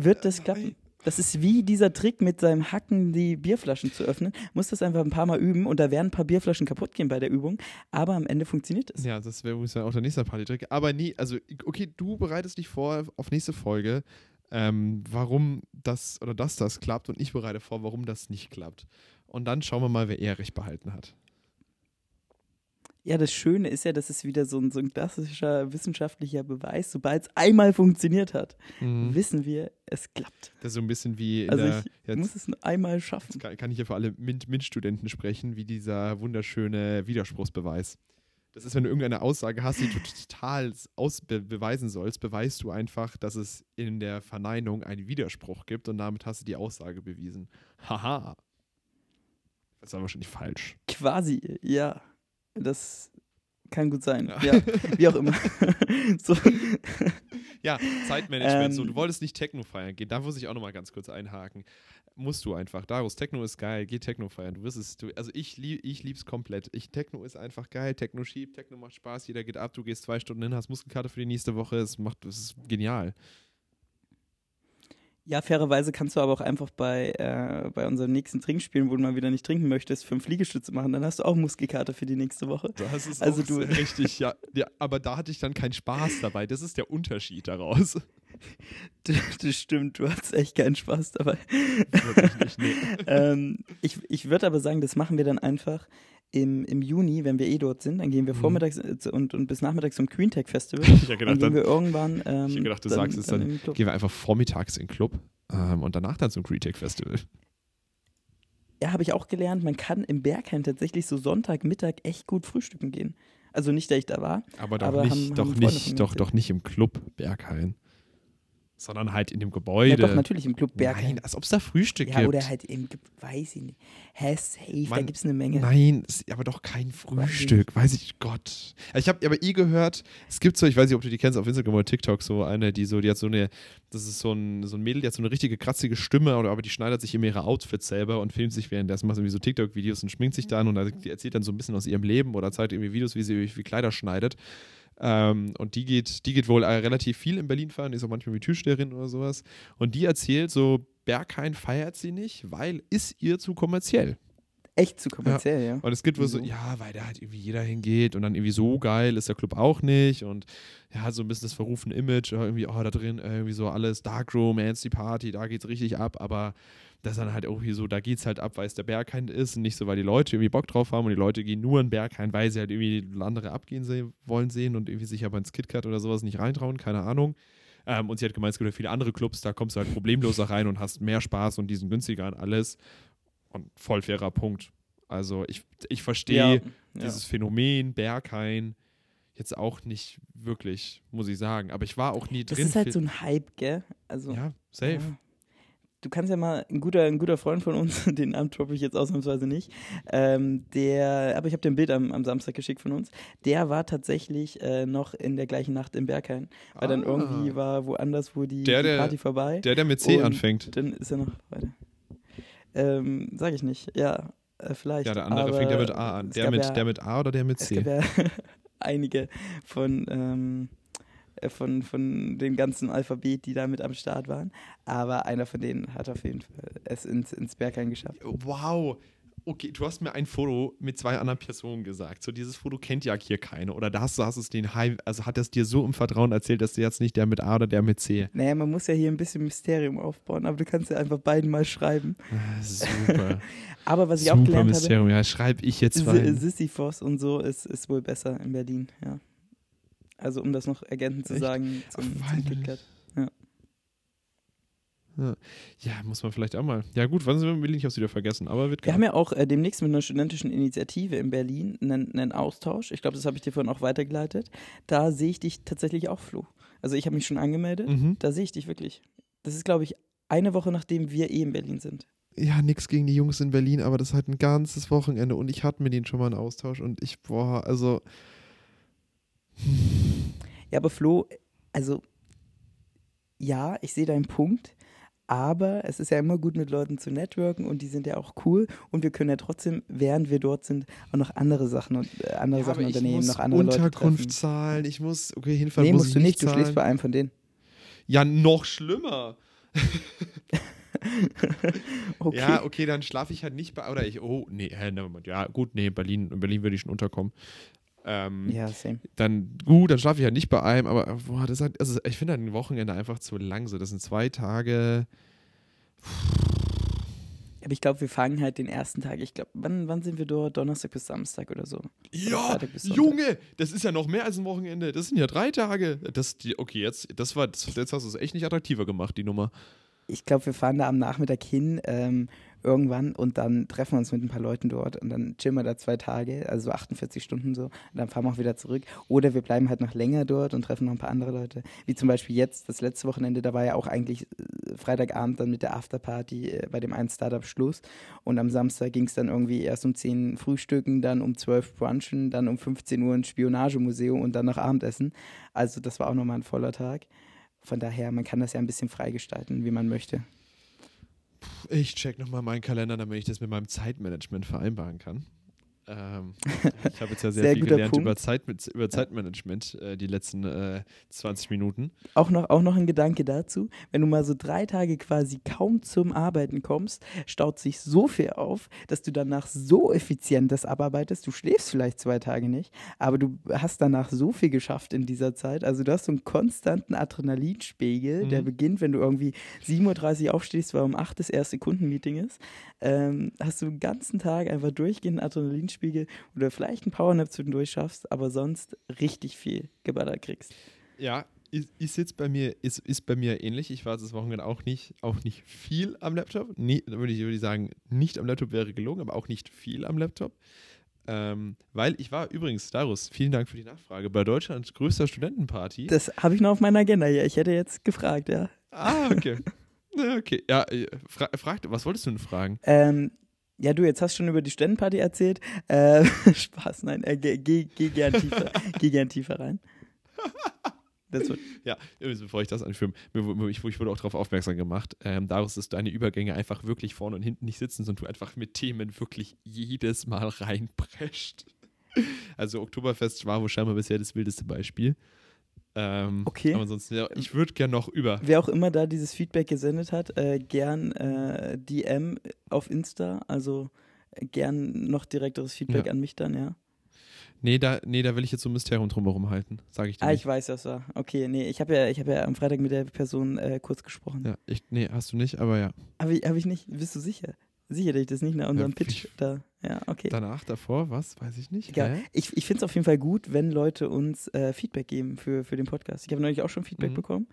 S1: wird das klappen. Das ist wie dieser Trick mit seinem Hacken, die Bierflaschen zu öffnen. Muss das einfach ein paar Mal üben und da werden ein paar Bierflaschen kaputt gehen bei der Übung. Aber am Ende funktioniert es.
S2: Ja, das wäre übrigens auch der nächste Partytrick. Aber nee, also, okay, du bereitest dich vor auf nächste Folge, ähm, warum das oder dass das klappt und ich bereite vor, warum das nicht klappt. Und dann schauen wir mal, wer eher recht behalten hat.
S1: Ja, das Schöne ist ja, dass es wieder so ein, so ein klassischer wissenschaftlicher Beweis, sobald es einmal funktioniert hat,
S2: Mhm.
S1: wissen wir, es klappt.
S2: Das ist so ein bisschen wie
S1: Also
S2: der.
S1: ich
S2: jetzt,
S1: muss es einmal schaffen.
S2: kann, kann ich ja für alle MINT- MINT-Studenten sprechen, wie dieser wunderschöne Widerspruchsbeweis. Das ist, wenn du irgendeine Aussage hast, die du total ausbe beweisen sollst, beweist du einfach, dass es in der Verneinung einen Widerspruch gibt und damit hast du die Aussage bewiesen. Haha. Das ist aber wahrscheinlich falsch.
S1: Quasi, ja. Das kann gut sein.
S2: Ja.
S1: Ja, wie auch immer. *laughs* so,
S2: Ja, Zeitmanagement. so,
S1: Ähm.
S2: du wolltest nicht Techno feiern gehen. Da muss ich auch nochmal ganz kurz einhaken. Musst du einfach. Darius, Techno ist geil. Geh Techno feiern. Du wirst es. Du, also ich, lieb, ich lieb's komplett. Ich, Techno ist einfach geil. Techno schiebt. Techno macht Spaß. Jeder geht ab. Du gehst zwei Stunden hin, hast Muskelkarte für die nächste Woche. Es macht, es ist genial.
S1: Ja, fairerweise kannst du aber auch einfach bei, äh, bei unseren nächsten Trinkspielen, wo du mal wieder nicht trinken möchtest, fünf Liegestütze machen. Dann hast du auch Muskelkarte für die nächste Woche.
S2: Das ist
S1: Also du- *laughs*
S2: richtig, ja, ja. Aber da hatte ich dann keinen Spaß dabei. Das ist der Unterschied daraus.
S1: Das stimmt, du hast echt keinen Spaß dabei.
S2: Wirklich nicht, nee. *laughs*
S1: ähm, ich ich würde aber sagen, das machen wir dann einfach im, im Juni, wenn wir eh dort sind. Dann gehen wir
S2: Mhm.
S1: vormittags äh, und, und bis nachmittags zum Queen Tech Festival. *laughs*
S2: Ich
S1: Dann
S2: gedacht,
S1: gehen
S2: dann,
S1: wir irgendwann. Ähm,
S2: ich hab gedacht du
S1: dann,
S2: sagst es dann.
S1: Club.
S2: Gehen wir einfach vormittags in den Club ähm, und danach dann zum Createch Festival.
S1: Ja, habe ich auch gelernt, man kann im Berghain tatsächlich so Sonntagmittag echt gut frühstücken gehen. Also nicht, dass ich da war.
S2: Aber doch
S1: Aber
S2: nicht,
S1: haben-
S2: doch
S1: haben
S2: nicht, doch, doch nicht im Club Berghain. Sondern halt in dem
S1: Ja,
S2: Gebäude.
S1: doch, natürlich im Club Berghain.
S2: Nein, als ob es da Frühstück
S1: Ja,
S2: gibt.
S1: oder halt im, weiß ich nicht. Hä, safe, da
S2: Mann,
S1: gibt es eine Menge.
S2: Nein, aber doch kein Frühstück. Weiß ich, Gott. Ich habe aber eh gehört, es gibt so, ich weiß nicht, ob du die kennst, auf Instagram oder TikTok, so eine, die so, die hat so eine, das ist so ein, so ein Mädel, die hat so eine richtige kratzige Stimme, oder, aber die schneidet sich immer ihre Outfits selber und filmt sich währenddessen, macht irgendwie so TikTok-Videos und schminkt sich dann und die erzählt dann so ein bisschen aus ihrem Leben oder zeigt irgendwie Videos, wie sie wie Kleider schneidet. Ähm, und die geht, die geht wohl äh, relativ viel in Berlin fahren, ist auch manchmal wie Türsteherin oder sowas. Und die erzählt so, Berghain feiert sie nicht, weil ist ihr zu kommerziell.
S1: Echt zu kommerziell, ja.
S2: Und es gibt wohl so, ja, weil da halt irgendwie jeder hingeht und dann irgendwie so geil ist der Club auch nicht und ja, so ein bisschen das verrufene Image, ja, irgendwie, oh, da drin irgendwie so alles Darkroom, Nancy Party, da geht's richtig ab, aber das dann halt irgendwie so, da geht's halt ab, weil es der Berghain ist und nicht so, weil die Leute irgendwie Bock drauf haben und die Leute gehen nur in den Berghain, weil sie halt irgendwie andere abgehen se wollen sehen und irgendwie sich aber ins KitKat oder sowas nicht reintrauen, keine Ahnung. Ähm, und sie hat gemeint, es gibt ja viele andere Clubs, da kommst du halt problemloser rein und hast mehr Spaß und die sind günstiger und alles. Und voll fairer Punkt. Also ich, ich verstehe
S1: ja.
S2: dieses Phänomen Berghain jetzt auch nicht wirklich, muss ich sagen. Aber ich war auch nie
S1: Das
S2: drin.
S1: ist halt so ein Hype, gell? Also,
S2: ja, safe.
S1: Ja. Du kannst ja mal, ein guter, ein guter Freund von uns, *laughs* den Namen droppe ich jetzt ausnahmsweise nicht, ähm, der, aber ich habe dir ein Bild am, am Samstag geschickt von uns, der war tatsächlich äh, noch in der gleichen Nacht in Berghain, weil dann
S2: Ah.
S1: irgendwie war woanders, wo die,
S2: Der,
S1: die
S2: der-
S1: Party vorbei.
S2: Der, der mit C anfängt.
S1: Dann ist er noch weiter. Ähm, sag ich nicht, ja, äh, vielleicht.
S2: Ja, der andere
S1: aber
S2: fängt ja mit A an.
S1: es
S2: Der mit,
S1: ja,
S2: der mit A oder der mit
S1: Es
S2: C?
S1: gab ja *laughs* einige von, ähm, äh, von, von dem ganzen Alphabet, die da mit am Start waren. Aber einer von denen hat auf jeden Fall es ins, ins Berghain geschafft.
S2: Wow. Okay, du hast mir ein Foto mit zwei anderen Personen gesagt. So, dieses Foto kennt ja hier keine. Oder da hast du, hast es den Hype, also hat es dir so im Vertrauen erzählt, dass du jetzt nicht der mit A oder der mit C.
S1: Naja, man muss ja hier ein bisschen Mysterium aufbauen, aber du kannst ja einfach beiden mal schreiben.
S2: Ah, Super. *laughs*
S1: Aber was ich auch
S2: Super
S1: gelernt habe,
S2: Mysterium. Ja, schreibe ich jetzt rein.
S1: Sisyphos und so ist, ist wohl besser in Berlin, ja. Also um das noch ergänzend zu sagen zum, zum KitKat.
S2: Ja, muss man vielleicht auch mal. Ja, gut, wann sind wir in Berlin? Ich hab's wieder vergessen, aber wird
S1: Wir haben ja auch äh, demnächst mit einer studentischen Initiative in Berlin einen, einen Austausch. Ich glaube, das habe ich dir vorhin auch weitergeleitet. Da sehe ich dich tatsächlich auch, Flo. Also ich habe mich schon angemeldet.
S2: Mhm.
S1: Da sehe ich dich wirklich. Das ist, glaube ich, eine Woche nachdem wir eh in Berlin sind.
S2: Ja, nix gegen die Jungs in Berlin, aber das ist halt ein ganzes Wochenende und ich hatte mit denen schon mal einen Austausch und ich, boah, also.
S1: Ja, aber Flo, also ja, ich sehe deinen Punkt. Aber es ist ja immer gut, mit Leuten zu networken und die sind ja auch cool und wir können ja trotzdem, während wir dort sind, auch noch andere Sachen und äh, andere
S2: Ja,
S1: Sachen unternehmen, noch andere Leute
S2: Unterkunft
S1: treffen.
S2: zahlen, ich muss, okay, hinfahren
S1: Nee,
S2: muss
S1: musst du nicht, du
S2: zahlen.
S1: schläfst bei einem von denen.
S2: Ja, noch schlimmer. *laughs*
S1: Okay.
S2: Ja, okay, dann schlafe ich halt nicht bei, oder ich, oh, nee, ja, gut, nee, Berlin, in Berlin würde ich schon unterkommen. Ähm,
S1: Ja, same.
S2: Dann, gut, dann schlafe ich halt nicht bei einem, aber, boah, das halt, also ich finde halt ein Wochenende einfach zu lang so. Das sind zwei Tage,
S1: Aber ich glaube, wir fangen halt den ersten Tag. Ich glaube, wann, wann sind wir dort? Donnerstag bis Samstag oder so.
S2: Ja,
S1: Sonntag.
S2: Junge, das ist ja noch mehr als ein Wochenende. Das sind ja drei Tage. Das, die, okay, jetzt, das war, das, jetzt hast du es echt nicht attraktiver gemacht, die Nummer.
S1: Ich glaube, wir fahren da am Nachmittag hin, ähm, irgendwann, und dann treffen wir uns mit ein paar Leuten dort und dann chillen wir da zwei Tage, also so 48 Stunden so, und dann fahren wir auch wieder zurück. Oder wir bleiben halt noch länger dort und treffen noch ein paar andere Leute. Wie zum Beispiel jetzt, das letzte Wochenende, da war ja auch eigentlich äh, Freitagabend dann mit der Afterparty äh, bei dem einen Startup Schluss. Und am Samstag ging es dann irgendwie erst um 10 Frühstücken, dann um 12 Brunchen, dann um 15 Uhr ein Spionagemuseum und dann noch Abendessen. Also das war auch nochmal ein voller Tag. Von daher, man kann das ja ein bisschen freigestalten, wie man möchte.
S2: Ich check nochmal meinen Kalender, damit ich das mit meinem Zeitmanagement vereinbaren kann. Ähm, *laughs* ich habe jetzt ja sehr,
S1: Sehr
S2: viel gelernt
S1: Punkt.
S2: über, Zeit, über Zeitmanagement äh, die letzten äh, 20 Minuten.
S1: Auch noch, auch noch ein Gedanke dazu, wenn du mal so drei Tage quasi kaum zum Arbeiten kommst, staut sich so viel auf, dass du danach so effizient das abarbeitest. Du schläfst vielleicht zwei Tage nicht, aber du hast danach so viel geschafft in dieser Zeit. Also du hast so einen konstanten Adrenalinspiegel, der
S2: Mhm.
S1: beginnt, wenn du irgendwie 7.30 Uhr aufstehst, weil um 8 das erste Kundenmeeting ist. Ähm, hast du den ganzen Tag einfach durchgehenden Adrenalinspiegel oder vielleicht einen Powernap zwischendurch schaffst, aber sonst richtig viel geballert kriegst.
S2: Ja, ist, ist jetzt bei mir, ist, ist bei mir ähnlich. Ich war das Wochenende auch nicht, auch nicht viel am Laptop. Nie, würde, ich, würde ich sagen, nicht am Laptop wäre gelogen, aber auch nicht viel am Laptop. Ähm, weil ich war übrigens, Darus, vielen Dank für die Nachfrage, bei Deutschlands größter Studentenparty.
S1: Das habe ich noch auf meiner Agenda hier. Ich hätte jetzt gefragt, ja.
S2: ah, okay. *laughs* Okay. Ja, äh, fra frag, was wolltest du denn fragen?
S1: Ähm, ja, du, jetzt hast schon über die Studentenparty erzählt. Äh, *laughs* Spaß, nein, äh, geh, geh, geh, gern tiefer, geh gern tiefer rein. *laughs*
S2: Ja, übrigens, bevor ich das anführe, ich, ich wurde auch darauf aufmerksam gemacht, ähm, daraus, dass deine Übergänge einfach wirklich vorne und hinten nicht sitzen, sondern du einfach mit Themen wirklich jedes Mal reinprescht. Also Oktoberfest war wohl scheinbar bisher das wildeste Beispiel. Ähm,
S1: Okay.
S2: Aber ansonsten, ja, ich würde gern noch über.
S1: wer auch immer da dieses Feedback gesendet hat, äh, gern äh, DM auf Insta. Also gern noch direkteres Feedback
S2: Ja.
S1: an mich dann, ja.
S2: Nee, da, nee, da will ich jetzt so ein Mysterium drumherum halten, sage ich dir.
S1: Ah,
S2: nicht.
S1: ich weiß, was war. Okay, nee, ich habe ja, ich habe ja am Freitag mit der Person äh, kurz gesprochen.
S2: ja, ich, nee, hast du nicht, aber ja.
S1: Habe ich, hab ich nicht? Bist du sicher? Sicher, dass ich das nicht nach unserem
S2: Ja,
S1: Pitch da. Ja, okay.
S2: Danach, davor, was? Weiß ich nicht. Hä?
S1: Ich, ich finde es auf jeden Fall gut, wenn Leute uns äh, Feedback geben für, für den Podcast. Ich habe neulich auch schon Feedback
S2: Mhm.
S1: bekommen.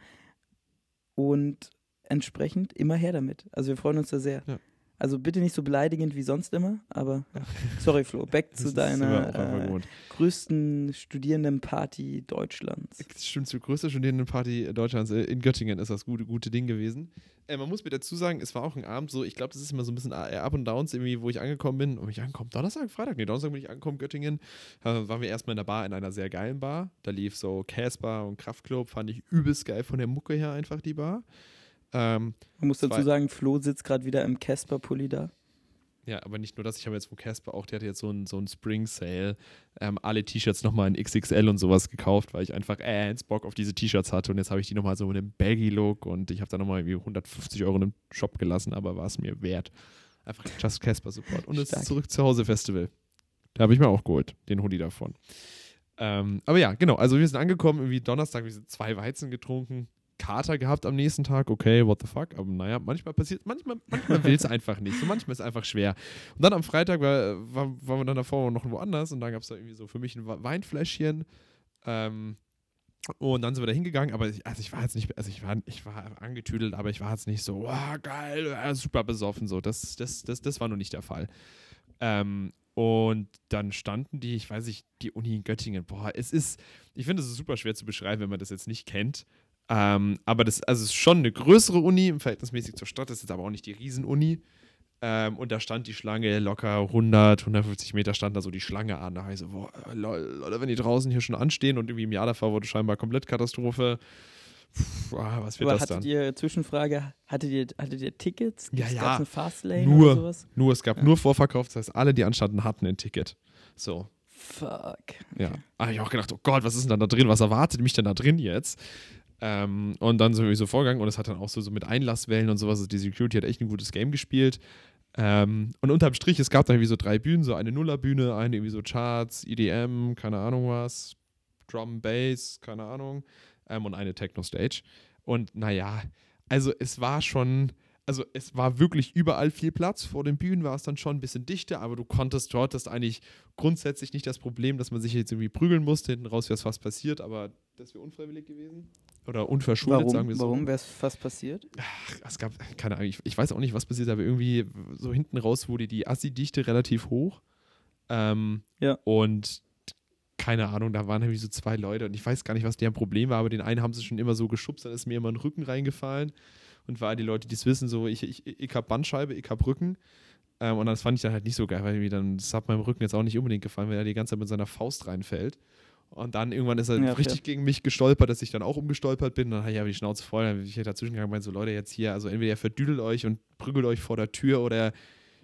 S1: Und entsprechend immer her damit. Also wir freuen uns da sehr.
S2: Ja.
S1: Also bitte nicht so beleidigend wie sonst immer, aber ja. *laughs* sorry Flo, back zu deiner äh, größten Studierendenparty Deutschlands.
S2: Stimmt, die größte Studierendenparty Deutschlands äh, in Göttingen ist das gute, gute Ding gewesen. Äh, man muss mir dazu sagen, es war auch ein Abend so, ich glaube, das ist immer so ein bisschen äh, Up und Downs, irgendwie, wo ich angekommen bin. Und ich angekommen, Donnerstag, Freitag, nee, Donnerstag bin ich angekommen, Göttingen. Äh, waren wir erstmal in der Bar, in einer sehr geilen Bar. Da lief so Casper und Kraftclub, fand ich übelst geil von der Mucke her einfach die Bar. Ähm,
S1: Man muss dazu sagen, Flo sitzt gerade wieder im Casper-Pulli da.
S2: Ja, aber nicht nur das, ich habe jetzt von Casper auch, der hatte jetzt so ein, so ein Spring Sale, ähm, alle T-Shirts nochmal in XXL und sowas gekauft, weil ich einfach äh, ins Bock auf diese T-Shirts hatte und jetzt habe ich die nochmal so in einem Baggy-Look und ich habe da nochmal irgendwie 150 Euro in einem Shop gelassen, aber war es mir wert. Einfach Just Casper Support. Und ist zurück zu Hause Festival. Da habe ich mir auch geholt, den Hoodie davon. Ähm, aber ja, genau, also wir sind angekommen, irgendwie Donnerstag, wir sind zwei Weizen getrunken, Kater gehabt am nächsten Tag, okay, what the fuck, aber naja, manchmal passiert, manchmal, manchmal will es *laughs* einfach nicht, so manchmal ist es einfach schwer. Und dann am Freitag war, war, waren wir dann davor noch woanders und dann gab es da irgendwie so für mich ein Weinfläschchen. Ähm, und dann sind wir da hingegangen, aber ich, also ich war jetzt nicht, also ich war, ich war angetüdelt, aber ich war jetzt nicht so, wow, geil, super besoffen, so. Das, das, das, das war noch nicht der Fall. Ähm, und dann standen die, ich weiß nicht, die Uni in Göttingen, boah, es ist, ich finde, es ist super schwer zu beschreiben, wenn man das jetzt nicht kennt. Ähm, aber das also ist schon eine größere Uni im Verhältnismäßig zur Stadt, das ist jetzt aber auch nicht die Riesenuni. Ähm, und da stand die Schlange locker 100, 150 Meter stand da so die Schlange an. Da habe ich so, boah, lol, Leute, wenn die draußen hier schon anstehen und irgendwie im Jahr davor wurde scheinbar komplett Katastrophe. Puh, ah, was wird
S1: Aber
S2: das
S1: hattet
S2: dann?
S1: ihr, Zwischenfrage, hattet ihr, hattet ihr Tickets?
S2: Ja,
S1: Gab's
S2: ja.
S1: eine Fastlane
S2: Nur.
S1: oder sowas?
S2: Nur, es gab
S1: Ja.
S2: nur Vorverkauf, das heißt, alle, die anstanden, hatten ein Ticket. So.
S1: Fuck.
S2: Ja. Da habe ich auch gedacht, oh Gott, was ist denn da drin? Was erwartet mich denn da drin jetzt? Ähm, und dann sind wir so vorgegangen und es hat dann auch so, so mit Einlasswellen und sowas. Also die Security hat echt ein gutes Game gespielt. Ähm, und unterm Strich, es gab da irgendwie so drei Bühnen, so eine Nullerbühne, eine irgendwie so Charts, EDM, keine Ahnung was, Drum, Bass, keine Ahnung, ähm, und eine Techno-Stage. Und naja, also es war schon, also es war wirklich überall viel Platz. Vor den Bühnen war es dann schon ein bisschen dichter, aber du konntest, du hattest eigentlich grundsätzlich nicht das Problem, dass man sich jetzt irgendwie prügeln musste. Hinten raus wäre es fast passiert, aber das wäre unfreiwillig gewesen. Oder unverschuldet,
S1: Warum,
S2: sagen wir so.
S1: warum wäre es fast passiert?
S2: Ach, es gab, keine Ahnung, ich, ich weiß auch nicht, was passiert, aber irgendwie so hinten raus wurde die Assi-Dichte relativ hoch. Ähm,
S1: Ja.
S2: Und keine Ahnung, da waren irgendwie so zwei Leute und ich weiß gar nicht, was deren Problem war, aber den einen haben sie schon immer so geschubst, dann ist mir immer in den Rücken reingefallen und war die Leute, die es wissen, so, ich, ich, ich hab Bandscheibe, ich hab Rücken. Ähm, und das fand ich dann halt nicht so geil, weil irgendwie dann, das hat meinem Rücken jetzt auch nicht unbedingt gefallen, weil er die ganze Zeit mit seiner Faust reinfällt. Und dann irgendwann ist er
S1: Ja,
S2: richtig gegen mich gestolpert, dass ich dann auch umgestolpert bin. Dann habe ich aber die Schnauze voll. Dann bin ich dazwischen gegangen und meinte so, Leute, jetzt hier, also entweder ihr verdüdelt euch und prügelt euch vor der Tür oder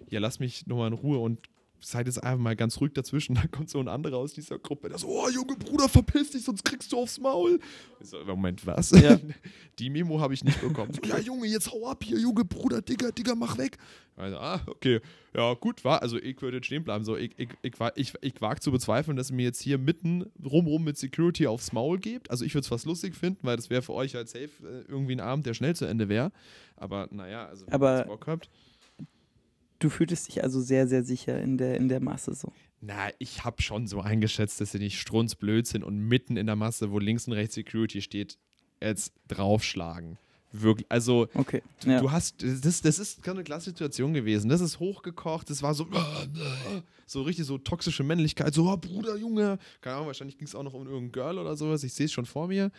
S2: ihr lasst mich nochmal in Ruhe und seid jetzt einfach mal ganz ruhig dazwischen. *laughs* Dann kommt so ein anderer aus dieser Gruppe, der so, oh, Junge Bruder, verpiss dich, sonst kriegst du aufs Maul. Ich so, Moment, was?
S1: Ja. *laughs*
S2: Die Memo habe ich nicht bekommen. So, ja, Junge, jetzt hau ab hier, Junge Bruder, Digga, Digga, mach weg. Also, ah, okay, ja, gut, war, also ich würde jetzt stehen bleiben. So, ich, ich, ich, ich, ich wage zu bezweifeln, dass ihr mir jetzt hier mitten rumrum mit Security aufs Maul gebt. Also ich würde es fast lustig finden, weil das wäre für euch halt safe äh, irgendwie ein Abend, der schnell zu Ende wäre. Aber naja, also wenn
S1: Aber-
S2: ihr Bock habt.
S1: Du fühltest dich also sehr, sehr sicher in der, in der Masse so.
S2: Na, ich habe schon so eingeschätzt, dass sie nicht strunzblöd sind und mitten in der Masse, wo links und rechts Security steht, jetzt draufschlagen. Wirklich, also
S1: Okay.
S2: du,
S1: Ja.
S2: du hast, das, das ist keine klasse Situation gewesen. Das ist hochgekocht, das war so, *laughs* so richtig so toxische Männlichkeit, so, oh, Bruder, Junge. Keine Ahnung, wahrscheinlich ging es auch noch um irgendein Girl oder sowas, ich sehe es schon vor mir.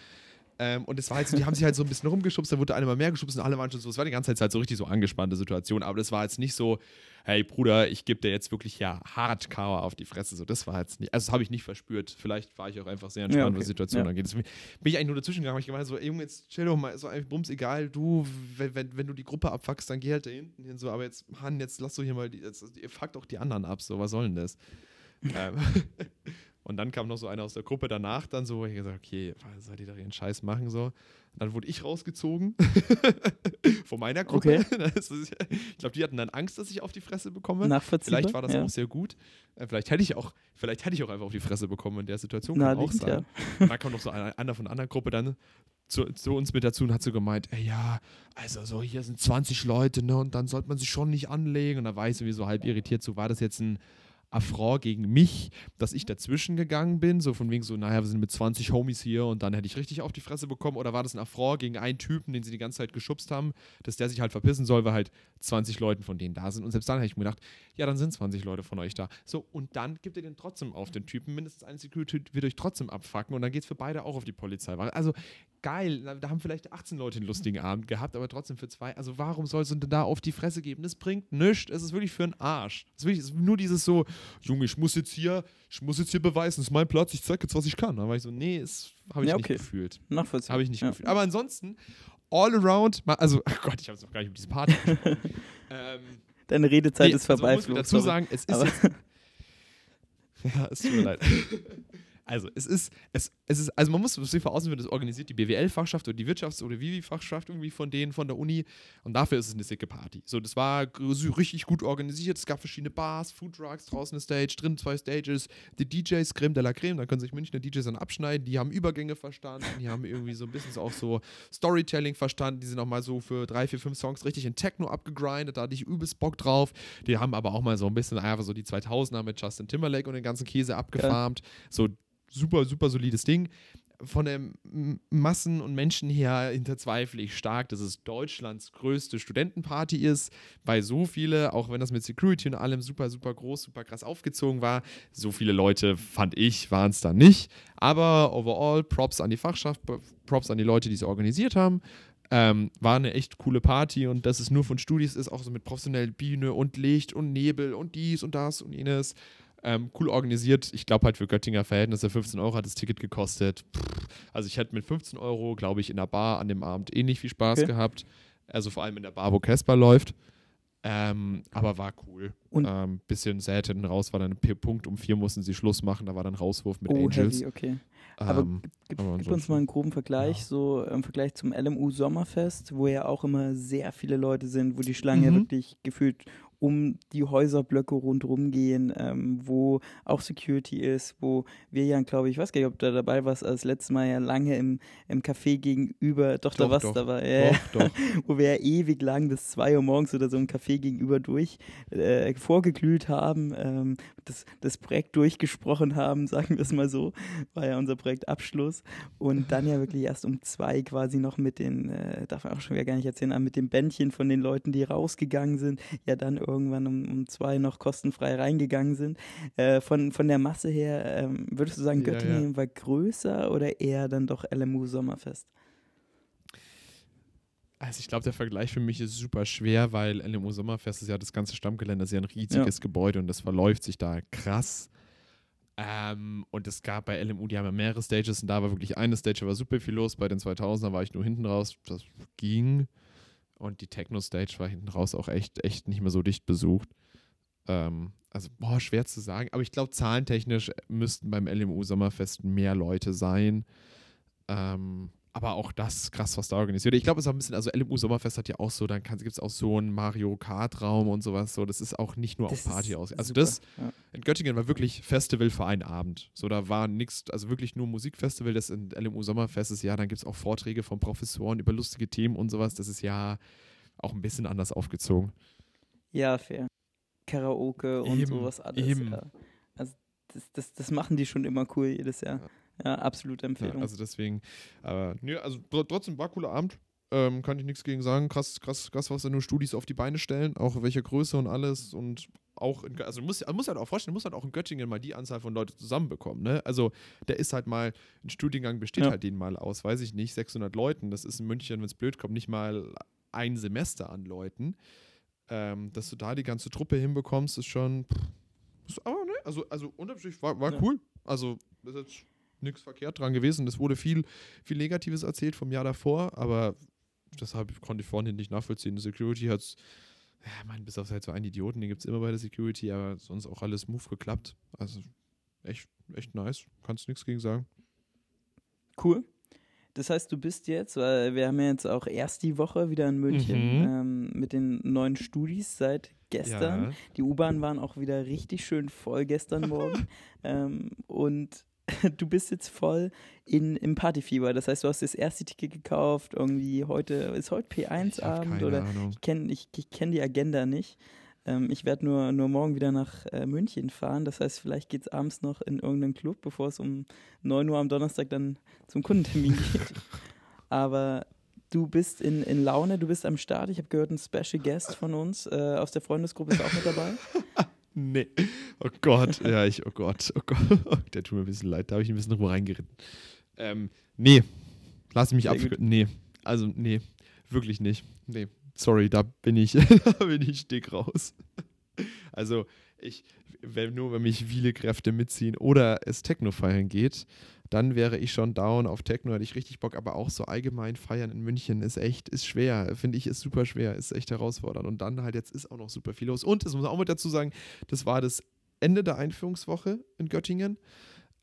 S2: Ähm, und es war halt so, die haben sich halt so ein bisschen rumgeschubst, da wurde einer mal mehr geschubst und alle waren schon so, es war die ganze Zeit halt so richtig so angespannte Situation, aber das war jetzt nicht so, hey Bruder, ich gebe dir jetzt wirklich ja hart Kauer auf die Fresse, so das war jetzt nicht, also das habe ich nicht verspürt, vielleicht war ich auch einfach sehr entspannt,
S1: Ja, okay.
S2: was die Situation
S1: Ja.
S2: angeht. Deswegen bin ich eigentlich nur dazwischen gegangen, hab ich gemeint so, Junge, jetzt chill doch mal, so einfach bums, egal, du, wenn, wenn, wenn du die Gruppe abfuckst, dann geh halt da hinten hin, so, aber jetzt, Mann, jetzt lass du hier mal, die, jetzt, ihr fuckt auch die anderen ab, so, was soll denn das? *laughs* ähm, *laughs* Und dann kam noch so einer aus der Gruppe danach dann so, wo ich gesagt okay, seid ihr da ihren Scheiß machen so. Und dann wurde ich rausgezogen *laughs* von meiner Gruppe. Okay. *laughs* Ist, ich glaube, die hatten dann Angst, dass ich auf die Fresse bekomme. Vielleicht war das ja. auch sehr gut. Äh, vielleicht hätte ich auch, vielleicht hätte ich auch einfach auf die Fresse bekommen in der Situation. Kann Na, auch sein. Ja. Dann kam noch so einer, einer von der anderen Gruppe dann zu, zu, uns mit dazu und hat so gemeint, ey, ja, also so hier sind 20 Leute, ne, und dann sollte man sich schon nicht anlegen. Und da war ich sowieso halb irritiert, so war das jetzt ein Affront gegen mich, dass ich dazwischen gegangen bin, so von wegen so, naja, wir sind mit 20 Homies hier und dann hätte ich richtig auf die Fresse bekommen oder war das ein Affront gegen einen Typen, den sie die ganze Zeit geschubst haben, dass der sich halt verpissen soll, weil halt 20 Leute von denen da sind und selbst dann hätte ich mir gedacht, ja, dann sind 20 Leute von euch da. So, und dann gibt ihr den trotzdem auf den Typen, mindestens ein Security wird euch trotzdem abfacken und dann geht es für beide auch auf die Polizei. Also geil, da haben vielleicht 18 Leute einen lustigen Abend gehabt, aber trotzdem für zwei, also warum sollst du denn da auf die Fresse geben? Das bringt nichts, es ist wirklich für einen Arsch. Es ist, wirklich, es ist nur dieses so, Junge, ich muss jetzt hier, ich muss jetzt hier beweisen, es ist mein Platz, ich zeig jetzt, was ich kann. Da war ich so, nee, das habe ich ja, okay. nicht gefühlt.
S1: Nachvollziehbar.
S2: Habe ich nicht ja. gefühlt. Aber ansonsten, all around, also, *laughs* oh Gott, ich habe es noch gar nicht um diese Party gesprochen. *laughs* ähm,
S1: Deine Redezeit nee, ist vorbei.
S2: Also muss ich dazu sagen, es ist jetzt, *laughs* ja, es tut mir leid. Also, es ist, es, es ist, also man muss sich vor außen das organisiert die BWL-Fachschaft oder die Wirtschafts- oder Vivi-Fachschaft irgendwie von denen, von der Uni. Und dafür ist es eine sicke Party. So, das war richtig gut organisiert. Es gab verschiedene Bars, Food Trucks, draußen eine Stage, drin zwei Stages. Die DJs, Creme de la Creme, da können sich Münchner DJs dann abschneiden. Die haben Übergänge verstanden, die haben irgendwie so ein bisschen auch so Storytelling verstanden. Die sind auch mal so für drei, vier, fünf Songs richtig in Techno abgegrindet. Da hatte ich übelst Bock drauf. Die haben aber auch mal so ein bisschen einfach so die 2000er mit Justin Timberlake und den ganzen Käse abgefarmt. Ja. So super, super solides Ding. Von der Massen und Menschen her hinterzweifle ich stark, dass es Deutschlands größte Studentenparty ist, weil so viele, auch wenn das mit Security und allem super, super groß, super krass aufgezogen war, so viele Leute, fand ich, waren es da nicht. Aber overall, Props an die Fachschaft, Props an die Leute, die es organisiert haben. Ähm, war eine echt coole Party und dass es nur von Studis ist, auch so mit professioneller Bühne und Licht und Nebel und dies und das und jenes. Ähm, cool organisiert. Ich glaube halt für Göttinger Verhältnisse 15 Euro hat das Ticket gekostet. Also ich hätte mit 15 Euro, glaube ich, in der Bar an dem Abend ähnlich viel Spaß okay. gehabt. Also vor allem in der Bar, wo Casper läuft. Ähm, aber war cool. Und ähm, bisschen sad hinten raus war dann ein Punkt. Um vier mussten sie Schluss machen. Da war dann Rauswurf mit oh, Angels.
S1: Heavy, okay. Aber ähm, gib, aber gib uns mal einen groben Vergleich, ja. so im Vergleich zum LMU Sommerfest, wo ja auch immer sehr viele Leute sind, wo die Schlange mhm. wirklich gefühlt um die Häuserblöcke rundherum gehen, ähm, wo auch Security ist, wo wir ja, glaube ich, weiß gar nicht, ob da dabei warst, als letztes Mal ja lange im, im Café gegenüber, doch, doch da warst du dabei, äh, doch, doch. *laughs* wo wir ja ewig lang bis zwei Uhr morgens oder so im Café gegenüber durch äh, vorgeglüht haben, ähm, das, das Projekt durchgesprochen haben, *laughs* sagen wir es mal so, war ja unser Projektabschluss und dann ja wirklich erst um zwei quasi noch mit den, äh, darf man auch schon wieder gar nicht erzählen, mit dem Bändchen von den Leuten, die rausgegangen sind, ja dann irgendwann um, um zwei noch kostenfrei reingegangen sind. Äh, von, von der Masse her, ähm, würdest du sagen, Göttingen ja, ja. war größer oder eher dann doch LMU Sommerfest?
S2: Also ich glaube, der Vergleich für mich ist super schwer, weil LMU Sommerfest ist ja das ganze Stammgelände, das ist ja ein riesiges ja. Gebäude und das verläuft sich da krass. Ähm, und es gab bei LMU, die haben ja mehrere Stages und da war wirklich eine Stage, da war super viel los. Bei den 2000er war ich nur hinten raus, das ging. Und die Techno-Stage war hinten raus auch echt, echt nicht mehr so dicht besucht. Ähm, also, boah, schwer zu sagen. Aber ich glaube, zahlentechnisch müssten beim LMU Sommerfest mehr Leute sein. Ähm, aber auch das krass, was da organisiert wird. Ich glaube, es ist auch ein bisschen, also LMU Sommerfest hat ja auch so, dann gibt es auch so einen Mario Kart-Raum und sowas. So, das ist auch nicht nur das auf Party aus. Also super, das ja. in Göttingen war wirklich Festival für einen Abend. So, da war nichts, also wirklich nur Musikfestival. Das in LMU Sommerfest ist ja, dann gibt es auch Vorträge von Professoren über lustige Themen und sowas. Das ist ja auch ein bisschen anders aufgezogen.
S1: Ja, fair. Karaoke und eben, sowas alles. Eben. Ja. Also das, das, das machen die schon immer cool jedes Jahr. Ja. Ja, absolute Empfehlung. Ja,
S2: also deswegen, aber nö, also trotzdem war cooler Abend. Ähm, kann ich nichts gegen sagen. Krass, krass, krass, was da nur Studis auf die Beine stellen, auch welche Größe und alles. Und auch, in, also muss, muss halt auch vorstellen, muss halt auch in Göttingen mal die Anzahl von Leuten zusammenbekommen. Ne? Also der ist halt mal, ein Studiengang besteht ja. halt den mal aus, weiß ich nicht, 600 Leuten. Das ist in München, wenn es blöd kommt, nicht mal ein Semester an Leuten. Ähm, dass du da die ganze Truppe hinbekommst, ist schon. Pff, ist aber, ne, also, also unterschiedlich war, war ja. cool. Also, das ist jetzt nichts verkehrt dran gewesen. Es wurde viel, viel Negatives erzählt vom Jahr davor, aber deshalb konnte ich vorhin nicht nachvollziehen. Die Security hat es, ja, mein, bis auf halt so einen Idioten, den gibt es immer bei der Security, aber sonst auch alles smooth geklappt. Also echt, echt nice. Kannst nichts gegen sagen.
S1: Cool. Das heißt, du bist jetzt, weil wir haben ja jetzt auch erst die Woche wieder in München
S2: Mhm.
S1: ähm, mit den neuen Studis seit gestern.
S2: Ja.
S1: Die U-Bahn waren auch wieder richtig schön voll gestern Morgen. *laughs* ähm, und *laughs* du bist jetzt voll in, im Partyfieber. Das heißt, du hast das erste Ticket gekauft. Irgendwie heute, ist heute
S2: Ich hab
S1: P1-Abend
S2: keine
S1: oder
S2: Ahnung.
S1: ich kenne ich, ich kenn die Agenda nicht. Ähm, ich werde nur, nur morgen wieder nach äh, München fahren. Das heißt, vielleicht geht es abends noch in irgendeinen Club, bevor es um 9 Uhr am Donnerstag dann zum Kundentermin *laughs* geht. Aber du bist in, in Laune, du bist am Start. Ich habe gehört, ein Special Guest von uns äh, aus der Freundesgruppe ist auch mit dabei. *laughs*
S2: Nee. Oh Gott, ja, ich, oh Gott, oh Gott. Der tut mir ein bisschen leid, da habe ich ein bisschen rum reingeritten. Ähm, nee, lass mich ab. Nee, also nee, wirklich nicht. Nee, sorry, da bin ich, *laughs* da bin ich dick raus. Also, ich, wenn nur wenn mich viele Kräfte mitziehen oder es Techno feiern geht, dann wäre ich schon down auf Techno, hätte ich richtig Bock, aber auch so allgemein feiern in München ist echt, ist schwer, finde ich, ist super schwer, ist echt herausfordernd. Und dann halt jetzt ist auch noch super viel los. Und das muss man auch mit dazu sagen, das war das Ende der Einführungswoche in Göttingen.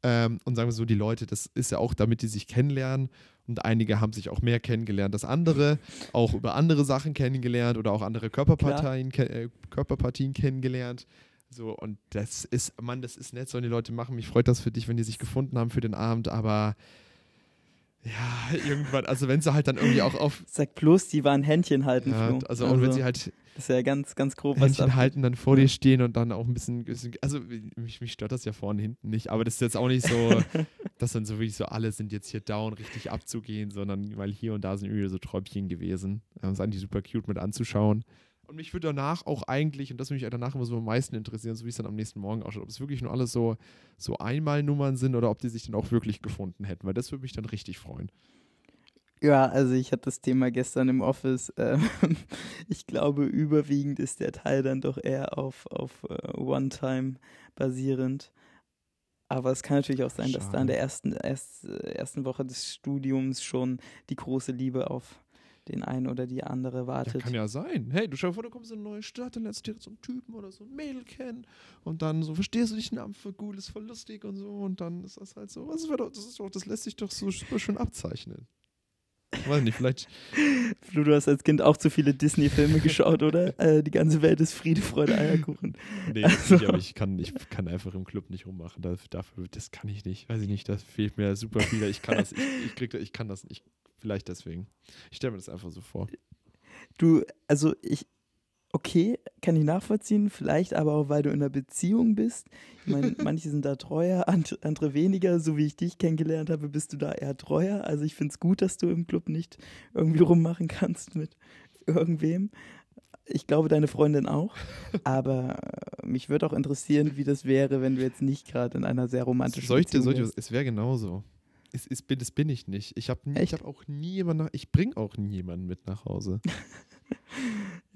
S2: Ähm, und sagen wir so, die Leute, das ist ja auch, damit die sich kennenlernen. Und einige haben sich auch mehr kennengelernt als andere, auch über andere Sachen kennengelernt oder auch andere Körperparteien, ke äh, Körperpartien kennengelernt. So, und das ist, Mann, das ist nett, sollen die Leute machen. Mich freut das für dich, wenn die sich gefunden haben für den Abend, aber ja, *laughs* irgendwann, also wenn sie halt dann irgendwie auch auf,
S1: Sag bloß, die waren Händchen halten,
S2: ja,
S1: Flo.
S2: also auch wenn sie halt
S1: Das ist ja ganz, ganz grob, was
S2: Händchen halten, dann vor dir stehen und dann auch ein bisschen, also mich, mich stört das ja vorne hinten nicht, aber das ist jetzt auch nicht so, *laughs* dass dann so wirklich so alle sind jetzt hier down, richtig abzugehen, sondern weil hier und da sind irgendwie so Träubchen gewesen. Das ist eigentlich super cute mit anzuschauen. Und mich würde danach auch eigentlich, und das würde mich danach immer so am meisten interessieren, so wie es dann am nächsten Morgen ausschaut, ob es wirklich nur alles so, so Einmalnummern sind oder ob die sich dann auch wirklich gefunden hätten, weil das würde mich dann richtig freuen.
S1: Ja, also ich hatte das Thema gestern im Office. Ähm, *laughs* ich glaube, überwiegend ist der Teil dann doch eher auf, auf äh, One-Time basierend. Aber es kann natürlich auch sein, dass da in
S2: Schade.
S1: der ersten, erst, äh, ersten Woche des Studiums schon die große Liebe auf den einen oder die andere
S2: Ja,
S1: wartet.
S2: kann ja sein. Hey, du dir vor, du kommst in eine neue Stadt und lernst direkt so einen Typen oder so ein Mädel kennen und dann so verstehst du dich Namen für gut, ist voll lustig und so und dann ist das halt so, ist, doch, das ist doch, das lässt sich doch so super schön abzeichnen. Weiß nicht, vielleicht, *laughs*
S1: Flo, du hast als Kind auch zu viele Disney-Filme *laughs* geschaut, oder? Äh, die ganze Welt ist Friede, Freude, Eierkuchen.
S2: nee, das nicht, aber ich kann, ich kann einfach im Club nicht rummachen. Dafür, das kann ich nicht. Weiß ich nicht, das fehlt mir super viel. Ich kann das, ich, ich, krieg, ich kann das nicht. Vielleicht deswegen. Ich stelle mir das einfach so vor.
S1: Du, also ich, okay, kann ich nachvollziehen, vielleicht aber auch, weil du in einer Beziehung bist. Ich meine, *laughs* manche sind da treuer, and- andere weniger. So wie ich dich kennengelernt habe, bist du da eher treuer. Also ich finde es gut, dass du im Club nicht irgendwie rummachen kannst mit irgendwem. Ich glaube, deine Freundin auch. Aber mich würde auch interessieren, wie das wäre, wenn du jetzt nicht gerade in einer sehr romantischen
S2: Soll ich dir,
S1: Beziehung
S2: soll ich,
S1: wärst.
S2: es wäre genauso. Es, es, bin- das bin ich nicht. Ich habe hab auch nie jemanden, nach- ich bringe auch nie jemanden mit nach Hause. *laughs*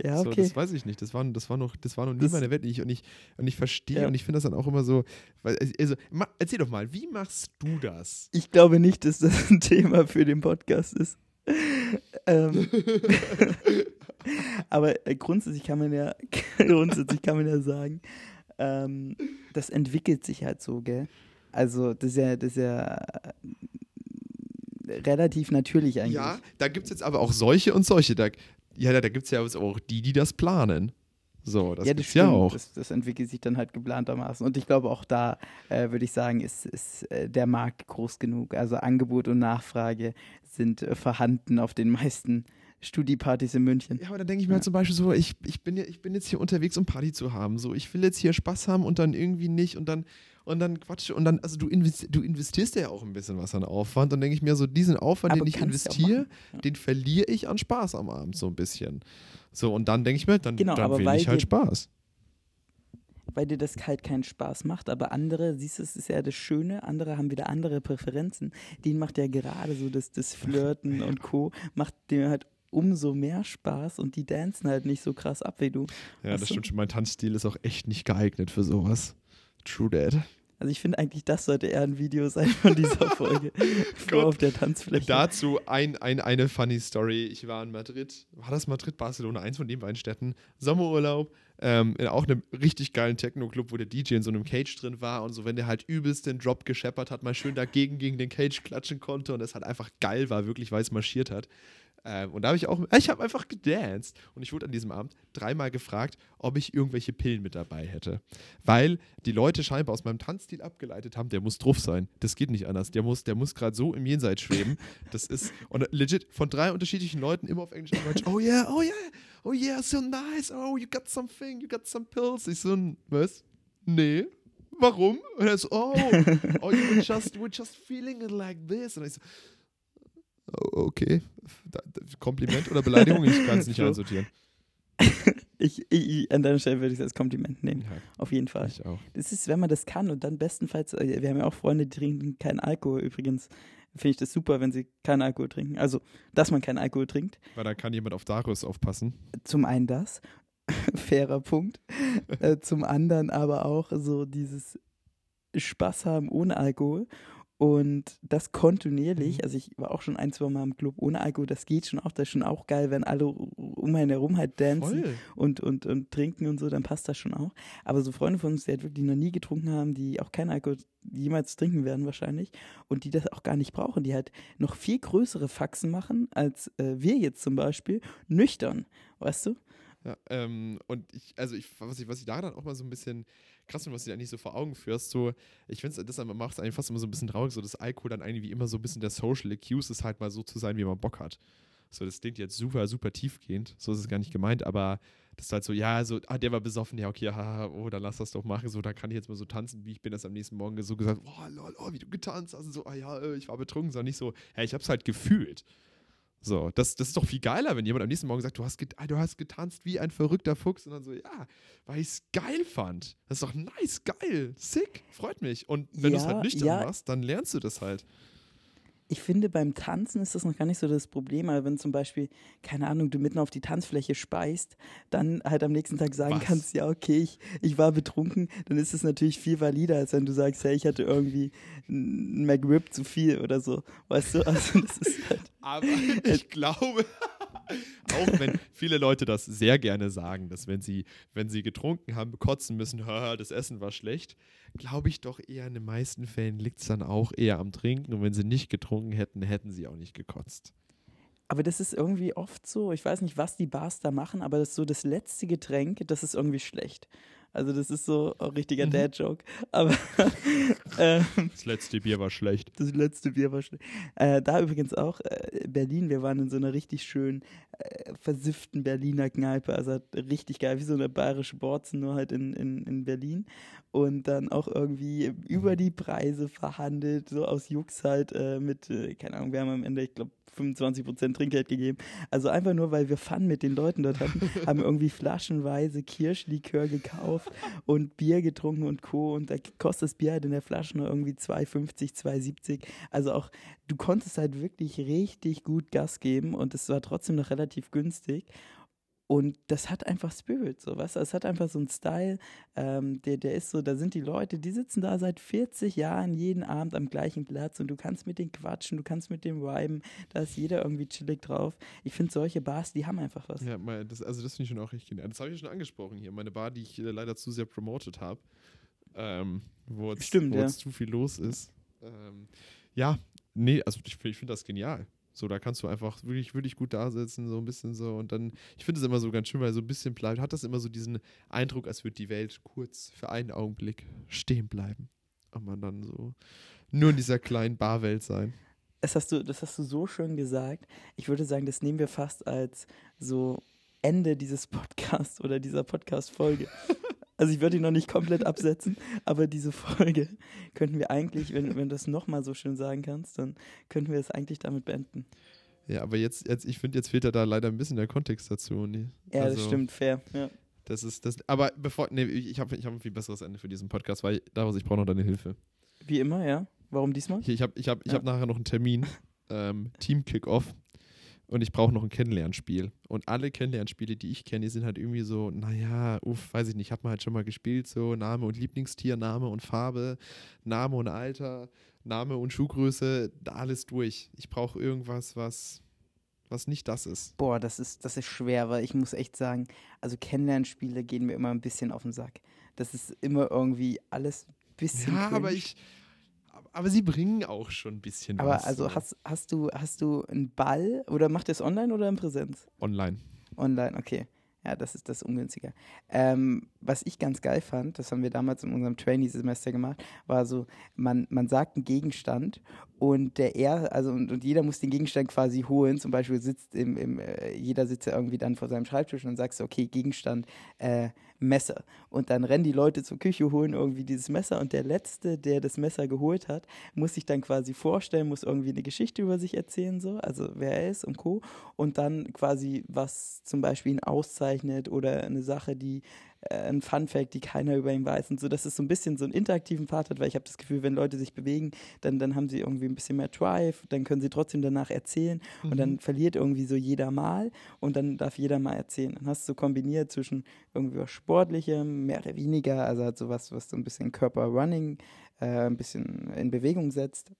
S1: Ja,
S2: So,
S1: okay.
S2: das weiß ich nicht. Das war, das war noch, das war noch nie
S1: Das-
S2: meine Welt. Ich, und ich, und ich verstehe
S1: Ja.
S2: und ich finde das dann auch immer so. Weil, also, ma, erzähl doch mal, wie machst du das?
S1: Ich glaube nicht, dass das ein Thema für den Podcast ist. *laughs* ähm, *laughs* aber äh, grundsätzlich kann man ja, grundsätzlich kann man ja sagen, ähm, das entwickelt sich halt so, gell? Also das ist ja, das ist ja relativ natürlich eigentlich.
S2: Ja, da gibt es jetzt aber auch solche und solche. Da, ja, da gibt es ja auch die, die das planen. So, das,
S1: ja, das
S2: ja auch.
S1: Das, das entwickelt sich dann halt geplantermaßen. Und ich glaube, auch da äh, würde ich sagen, ist, ist äh, der Markt groß genug. Also Angebot und Nachfrage sind äh, vorhanden auf den meisten Studiepartys in München.
S2: Ja, aber da denke ich mir halt zum Beispiel so, ich, ich, bin ja, ich bin jetzt hier unterwegs, um Party zu haben. So, ich will jetzt hier Spaß haben und dann irgendwie nicht und dann, und dann Quatsch. Und dann, also du, invest, du investierst ja auch ein bisschen was an Aufwand. Und denke ich mir so, diesen Aufwand,
S1: Aber
S2: den ich
S1: du
S2: investiere.
S1: Ja.
S2: den verliere ich an Spaß am Abend so ein bisschen. So, und dann denke ich mir, dann,
S1: Genau,
S2: dann
S1: weil
S2: ich halt Spaß.
S1: weil dir das halt keinen Spaß macht. Aber andere, siehst du, es ist ja das Schöne, andere haben wieder andere Präferenzen. Denen macht ja gerade so das, das Flirten *laughs* und Co. macht dir halt umso mehr Spaß und die dancen halt nicht so krass ab wie du.
S2: Ja,
S1: Weißt
S2: das
S1: du?
S2: stimmt schon. Mein Tanzstil ist auch echt nicht geeignet für sowas. True Dad.
S1: Also ich finde eigentlich, das sollte eher ein Video sein von dieser *laughs* Folge. Vor auf der Tanzfläche.
S2: Dazu ein, ein, eine funny Story. Ich war in Madrid. War das Madrid, Barcelona? Eins von den beiden Städten. Sommerurlaub. Ähm, in auch einem richtig geilen Techno-Club, wo der DJ in so einem Cage drin war und so, wenn der halt übelst den Drop gescheppert hat, mal schön dagegen gegen den Cage klatschen konnte und es halt einfach geil war, wirklich, weil es marschiert hat. Ähm, und da habe ich auch, ich habe einfach gedanced. Und ich wurde an diesem Abend dreimal gefragt, ob ich irgendwelche Pillen mit dabei hätte. Weil die Leute scheinbar aus meinem Tanzstil abgeleitet haben, der muss drauf sein. Das geht nicht anders. Der muss, der muss gerade so im Jenseits schweben. Das ist, und legit von drei unterschiedlichen Leuten immer auf Englisch und Deutsch, oh yeah, oh yeah, oh yeah, so nice, oh, you got something, you got some pills. Ich so, was? Nee. Warum? Und er so, oh, oh, you were just, were just feeling it like this. Und ich so, Okay. Kompliment oder Beleidigung? Ich kann es nicht *laughs* einsortieren. *laughs*
S1: Ich, ich, an deiner Stelle würde ich es als Kompliment nehmen. Ja, Auf jeden Fall.
S2: Ich auch.
S1: Das ist, wenn man das kann und dann bestenfalls, äh, wir haben ja auch Freunde, die trinken keinen Alkohol übrigens. Finde ich das super, wenn sie keinen Alkohol trinken. Also, dass man keinen Alkohol trinkt.
S2: Weil da kann jemand auf Darius aufpassen.
S1: Zum einen das. *laughs* Fairer Punkt. äh, zum anderen aber auch so dieses Spaß haben ohne Alkohol. Und das kontinuierlich, mhm. also ich war auch schon ein, zwei Mal im Club ohne Alkohol, das geht schon auch, das ist schon auch geil, wenn alle um einen herum halt dancen und, und, und trinken und so, dann passt das schon auch. Aber so Freunde von uns, die halt wirklich noch nie getrunken haben, die auch keinen Alkohol jemals trinken werden wahrscheinlich und die das auch gar nicht brauchen, die halt noch viel größere Faxen machen als äh, wir jetzt zum Beispiel, nüchtern, weißt du?
S2: Ja, ähm, und ich, also ich, was ich, was ich da dann auch mal so ein bisschen krass finde, was du dir eigentlich so vor Augen führst. So, ich finde es, das macht es eigentlich fast immer so ein bisschen traurig, so dass Alkohol dann eigentlich wie immer so ein bisschen der Social Accuse ist, halt mal so zu sein, wie man Bock hat. So, das klingt jetzt super, super tiefgehend. So ist es gar nicht gemeint, aber das ist halt so, ja, so, ah, der war besoffen, ja, okay, haha, oh, dann lass das doch machen. So, da kann ich jetzt mal so tanzen, wie ich bin das am nächsten Morgen so gesagt, oh, lol, oh, wie du getanzt hast. Und so, ah ja, äh, ich war betrunken, sondern nicht so, ja, ich hab's halt gefühlt. So, das, das ist doch viel geiler, wenn jemand am nächsten Morgen sagt, du hast, ah, du hast getanzt wie ein verrückter Fuchs und dann so, ja, weil ich es geil fand. Das ist doch nice, geil, sick, freut mich. Und wenn ja, du es halt nüchtern ja. machst, dann lernst du das halt
S1: ich finde, beim Tanzen ist das noch gar nicht so das Problem, aber wenn zum Beispiel, keine Ahnung, du mitten auf die Tanzfläche speist, dann halt am nächsten Tag sagen Was? kannst, ja, okay, ich, ich war betrunken, dann ist es natürlich viel valider, als wenn du sagst, hey, ich hatte irgendwie ein McRib zu viel oder so. Weißt du? Also das ist halt.
S2: Aber *laughs* ich glaube. *laughs* Auch wenn viele Leute das sehr gerne sagen, dass wenn sie, wenn sie getrunken haben, kotzen müssen, *laughs* das Essen war schlecht, glaube ich doch eher in den meisten Fällen liegt es dann auch eher am Trinken. Und wenn sie nicht getrunken hätten, hätten sie auch nicht gekotzt.
S1: Aber das ist irgendwie oft so, ich weiß nicht, was die Bars da machen, aber das ist so das letzte Getränk, das ist irgendwie schlecht. Also das ist so ein richtiger mhm. Dad-Joke. Aber *laughs*
S2: ähm, das letzte Bier war schlecht.
S1: Das letzte Bier war schlecht. Äh, da übrigens auch äh, Berlin. Wir waren in so einer richtig schönen äh, versifften Berliner Kneipe. Also richtig geil, wie so eine bayerische Borzen, nur halt in, in, in Berlin. Und dann auch irgendwie über die Preise verhandelt, so aus Jux halt äh, mit, äh, keine Ahnung, wir haben am Ende, ich glaube, 25% Trinkgeld gegeben. Also einfach nur, weil wir Fun mit den Leuten dort hatten, *laughs* haben irgendwie flaschenweise Kirschlikör gekauft und Bier getrunken und Co. Und da kostet das Bier halt in der Flasche nur irgendwie 2,50, 2,70. Also auch, du konntest halt wirklich richtig gut Gas geben und es war trotzdem noch relativ günstig. Und das hat einfach Spirit, so was. Es hat einfach so einen Style, ähm, der, der ist so, da sind die Leute, die sitzen da seit 40 Jahren jeden Abend am gleichen Platz und du kannst mit denen quatschen, du kannst mit denen viben, da ist jeder irgendwie chillig drauf. Ich finde solche Bars, die haben einfach was.
S2: Ja, das, also das finde ich schon auch richtig genial. Das habe ich schon angesprochen hier, meine Bar, die ich äh, leider zu sehr promotet habe, ähm, wo jetzt ja. zu viel los ist. Ähm, ja, nee, also ich, ich finde das genial. So, da kannst du einfach wirklich, wirklich gut da sitzen, so ein bisschen so. Und dann, ich finde es immer so ganz schön, weil so ein bisschen bleibt, hat das immer so diesen Eindruck, als würde die Welt kurz für einen Augenblick stehen bleiben. Und man dann so nur in dieser kleinen Barwelt sein.
S1: Das hast, du, das hast du so schön gesagt. Ich würde sagen, das nehmen wir fast als so Ende dieses Podcasts oder dieser Podcast-Folge. *laughs* Also ich würde ihn noch nicht komplett absetzen, aber diese Folge könnten wir eigentlich, wenn, wenn du das nochmal so schön sagen kannst, dann könnten wir es eigentlich damit beenden.
S2: Ja, aber jetzt, jetzt ich finde, jetzt fehlt da leider ein bisschen der Kontext dazu. Nee.
S1: Ja, also, das stimmt, fair. Ja.
S2: Das ist das. Aber bevor, nee, ich habe ich hab ein viel besseres Ende für diesen Podcast, weil daraus ich brauche noch deine Hilfe.
S1: Wie immer, ja. Warum diesmal?
S2: Hier, ich habe ich hab, ich ja. hab nachher noch einen Termin. ähm, Team Kickoff und ich brauche noch ein Kennenlernspiel. Und alle Kennenlernspiele, die ich kenne, die sind halt irgendwie so, naja, uff, weiß ich nicht, hat man halt schon mal gespielt, so Name und Lieblingstier, Name und Farbe, Name und Alter, Name und Schuhgröße, da alles durch. Ich brauche irgendwas, was, was nicht das ist.
S1: Boah, das ist, das ist schwer, weil ich muss echt sagen, also Kennenlernspiele gehen mir immer ein bisschen auf den Sack. Das ist immer irgendwie alles ein bisschen.
S2: Ja,
S1: cringe.
S2: aber ich, aber sie bringen auch schon ein bisschen
S1: Aber
S2: was.
S1: also
S2: so.
S1: hast, hast du hast du einen Ball oder macht ihr es online oder in Präsenz?
S2: Online.
S1: Online, okay. Ja, das ist das ungünstiger. Ähm, was ich ganz geil fand, das haben wir damals in unserem Trainee-Semester gemacht, war so, man, man sagt einen Gegenstand und der er, also und, und jeder muss den Gegenstand quasi holen. Zum Beispiel sitzt im, im äh, jeder sitzt ja irgendwie dann vor seinem Schreibtisch und dann sagst du, okay, Gegenstand, äh, Messer. Und dann rennen die Leute zur Küche, holen irgendwie dieses Messer und der Letzte, der das Messer geholt hat, muss sich dann quasi vorstellen, muss irgendwie eine Geschichte über sich erzählen, so, also wer er ist und Co. Und dann quasi, was zum Beispiel ihn auszeichnet oder eine Sache, die äh, ein Fun-Fact, die keiner über ihn weiß und so, dass es so ein bisschen so einen interaktiven Part hat, weil ich habe das Gefühl, wenn Leute sich bewegen, dann, dann haben sie irgendwie ein bisschen mehr Drive, dann können sie trotzdem danach erzählen und
S2: Mhm.
S1: dann verliert irgendwie so jeder mal und dann darf jeder mal erzählen. Dann hast du so kombiniert zwischen irgendwie was Sportlichem, mehr oder weniger, also halt sowas, was so ein bisschen Körper-Running, äh, ein bisschen in Bewegung setzt.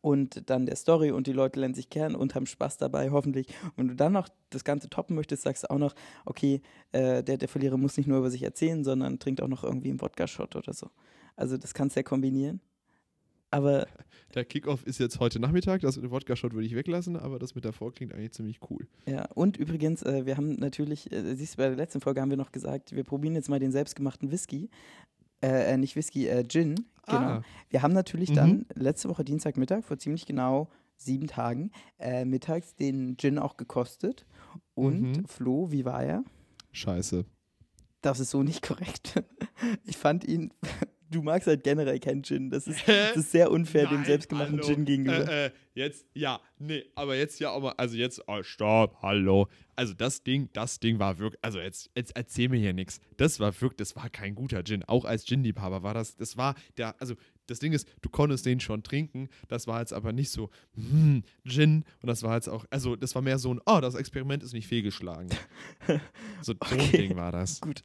S1: Und dann der Story und die Leute lernen sich kennen und haben Spaß dabei, hoffentlich. Und wenn du dann noch das Ganze toppen möchtest, sagst du auch noch, okay, äh, der, der Verlierer muss nicht nur über sich erzählen, sondern trinkt auch noch irgendwie einen Wodka-Shot oder so. Also das kannst du ja kombinieren. Aber *laughs*
S2: Der Kickoff ist jetzt heute Nachmittag. Das mit dem Wodka-Shot würde ich weglassen, aber das mit davor klingt eigentlich ziemlich cool.
S1: Ja, und übrigens, äh, wir haben natürlich, äh, siehst du, bei der letzten Folge haben wir noch gesagt, wir probieren jetzt mal den selbstgemachten Whisky. Äh, äh, nicht Whisky, äh, Gin. Genau.
S2: Ah.
S1: Wir haben natürlich
S2: Mhm.
S1: dann letzte Woche Dienstagmittag, vor ziemlich genau sieben Tagen, äh, mittags den Gin auch gekostet. Und
S2: Mhm.
S1: Flo, wie war er?
S2: Scheiße.
S1: Das ist so nicht *laughs* korrekt. Ich fand ihn, du magst halt generell keinen Gin. Das ist, das ist sehr unfair dem
S2: Nein,
S1: selbstgemachten
S2: hallo.
S1: Gin gegenüber.
S2: Äh, äh, jetzt, ja, nee, aber jetzt ja auch mal, also jetzt, oh, stopp, hallo. Also das Ding, das Ding war wirklich, also jetzt, jetzt erzähl mir hier nichts. Das war wirklich, das war kein guter Gin. Auch als Gin-Liebhaber war das, das war der, also das Ding ist, du konntest den schon trinken, das war jetzt aber nicht so, hm, Gin. Und das war jetzt auch, also das war mehr so ein, oh, das Experiment ist nicht fehlgeschlagen. So, *laughs* so ein
S1: Okay.
S2: Ding war das.
S1: Gut.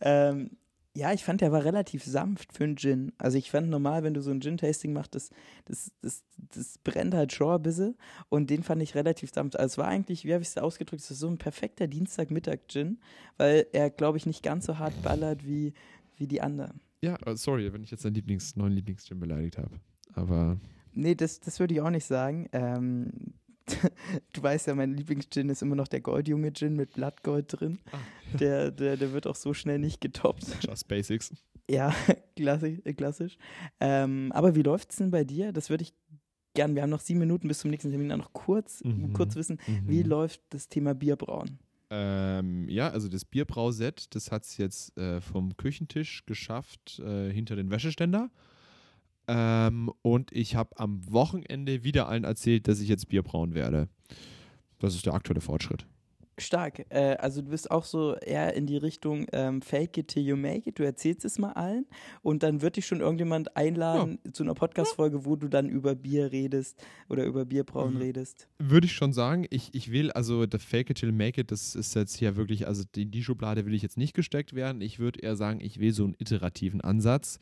S1: Ähm, ja, ich fand, der war relativ sanft für einen Gin. Also ich fand normal, wenn du so ein Gin-Tasting machst, das, das, das, das brennt halt schon ein bisschen. Und den fand ich relativ sanft. Also es war eigentlich, wie habe ich es ausgedrückt, es ist so ein perfekter Dienstagmittag-Gin, weil er, glaube ich, nicht ganz so hart ballert wie, wie die anderen.
S2: Ja, äh, sorry, wenn ich jetzt deinen Lieblings, neuen Lieblingsgin beleidigt habe. Aber
S1: Nee, das, das würde ich auch nicht sagen. Ähm, du weißt ja, mein Lieblingsgin ist immer noch der Goldjunge-Gin mit Blattgold drin.
S2: Ah.
S1: Der, der, der wird auch so schnell nicht getoppt.
S2: just basics.
S1: Ja, *laughs* klassisch. äh, klassisch. Ähm, aber wie läuft es denn bei dir? Das würde ich gern, wir haben noch sieben Minuten bis zum nächsten Termin, dann noch kurz,
S2: Mhm.
S1: kurz wissen, wie
S2: Mhm.
S1: läuft das Thema Bierbrauen?
S2: Ähm, ja, also das Bierbrauset, das hat es jetzt äh, vom Küchentisch geschafft äh, hinter den Wäscheständer. Ähm, und ich habe am Wochenende wieder allen erzählt, dass ich jetzt Bier brauen werde. Das ist der aktuelle Fortschritt.
S1: Stark. Äh, also du bist auch so eher in die Richtung ähm, Fake it till you make it. Du erzählst es mal allen und dann wird dich schon irgendjemand einladen zu einer Podcast-Folge, wo du dann über Bier redest oder über Bierbrauen
S2: Mhm.
S1: redest.
S2: Würde ich schon sagen, ich, ich will, also der Fake it till make it, das ist jetzt hier wirklich, also in die Schublade will ich jetzt nicht gesteckt werden. Ich würde eher sagen, ich will so einen iterativen Ansatz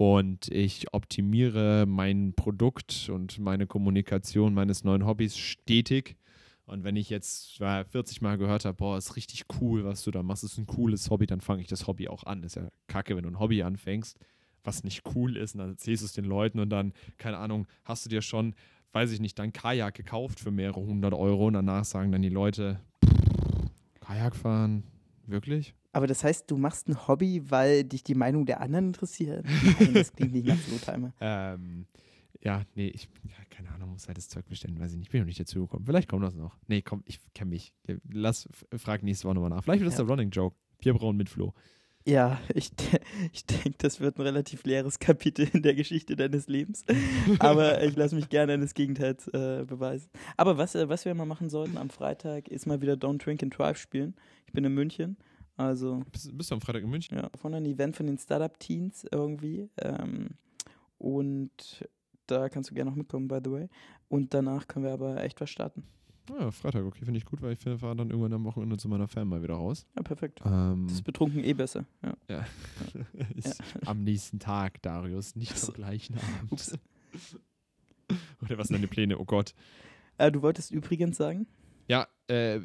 S2: und ich optimiere mein Produkt und meine Kommunikation meines neuen Hobbys stetig. Und wenn ich jetzt äh, 40 Mal gehört habe, boah, ist richtig cool, was du da machst, ist ein cooles Hobby, dann fange ich das Hobby auch an. Ist ja kacke, wenn du ein Hobby anfängst, was nicht cool ist, und dann erzählst du es den Leuten und dann, keine Ahnung, hast du dir schon weiß ich nicht, dein Kajak gekauft für mehrere hundert Euro und danach sagen dann die Leute, Kajak fahren, wirklich?
S1: Aber das heißt, du machst ein Hobby, weil dich die Meinung der anderen interessiert? Nein, das klingt nicht nach Flotheimer. *laughs*
S2: Ähm, ja, nee, ich, ja, keine Ahnung, muss halt das Zeug bestellen, weiß ich nicht, bin noch nicht dazu gekommen. Vielleicht kommt das noch. Nee, komm, ich kenne mich. Lass, frag nächste Woche nochmal nach. Vielleicht wird das
S1: Ja.
S2: der Running Joke. Bierbrauen mit Flo.
S1: Ja, ich, *laughs* ich denke, das wird ein relativ leeres Kapitel in der Geschichte deines Lebens. *laughs* Aber ich lasse mich gerne eines Gegenteils äh, beweisen. Aber was, äh, was wir mal machen sollten am Freitag, ist mal wieder Don't Drink and Drive spielen. Ich bin in München. Also,
S2: Bist, bist du am Freitag in München?
S1: ja, von einem Event von den Startup-Teens irgendwie. Ähm, und da kannst du gerne noch mitkommen, by the way. Und danach können wir aber echt was starten.
S2: Ja, Freitag, okay, finde ich gut, weil ich fahre dann irgendwann am Wochenende zu meiner Fan mal wieder raus.
S1: Ja, perfekt.
S2: Ähm,
S1: Das ist betrunken eh besser. Ja.
S2: ja. *laughs* ist am nächsten Tag, Darius, nicht am gleichen Abend.
S1: Ups. *laughs*
S2: Oder was sind deine Pläne? Oh Gott.
S1: Äh, du wolltest übrigens sagen?
S2: Ja, äh,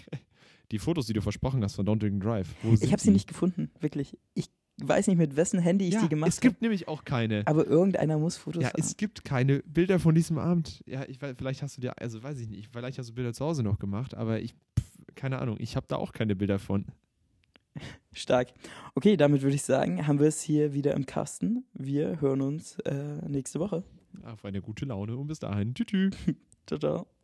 S2: *laughs* die Fotos, die du versprochen hast von Don't Drink Drive. Wo
S1: Ich habe sie nicht gefunden, wirklich. Ich weiß nicht, mit wessen Handy ich
S2: ja,
S1: die gemacht
S2: Es gibt nämlich auch keine.
S1: habe. Aber irgendeiner muss Fotos
S2: Ja,
S1: haben.
S2: es gibt keine Bilder von diesem Abend. Ja, ich weiß, vielleicht hast du dir, also weiß ich nicht, vielleicht hast du Bilder zu Hause noch gemacht, aber ich, pff, keine Ahnung, ich habe da auch keine Bilder von. *laughs*
S1: Stark. Okay, damit würde ich sagen, haben wir es hier wieder im Kasten. Wir hören uns äh, nächste Woche.
S2: Auf eine gute Laune und bis dahin. Tschüss. *laughs*
S1: Ciao, ciao.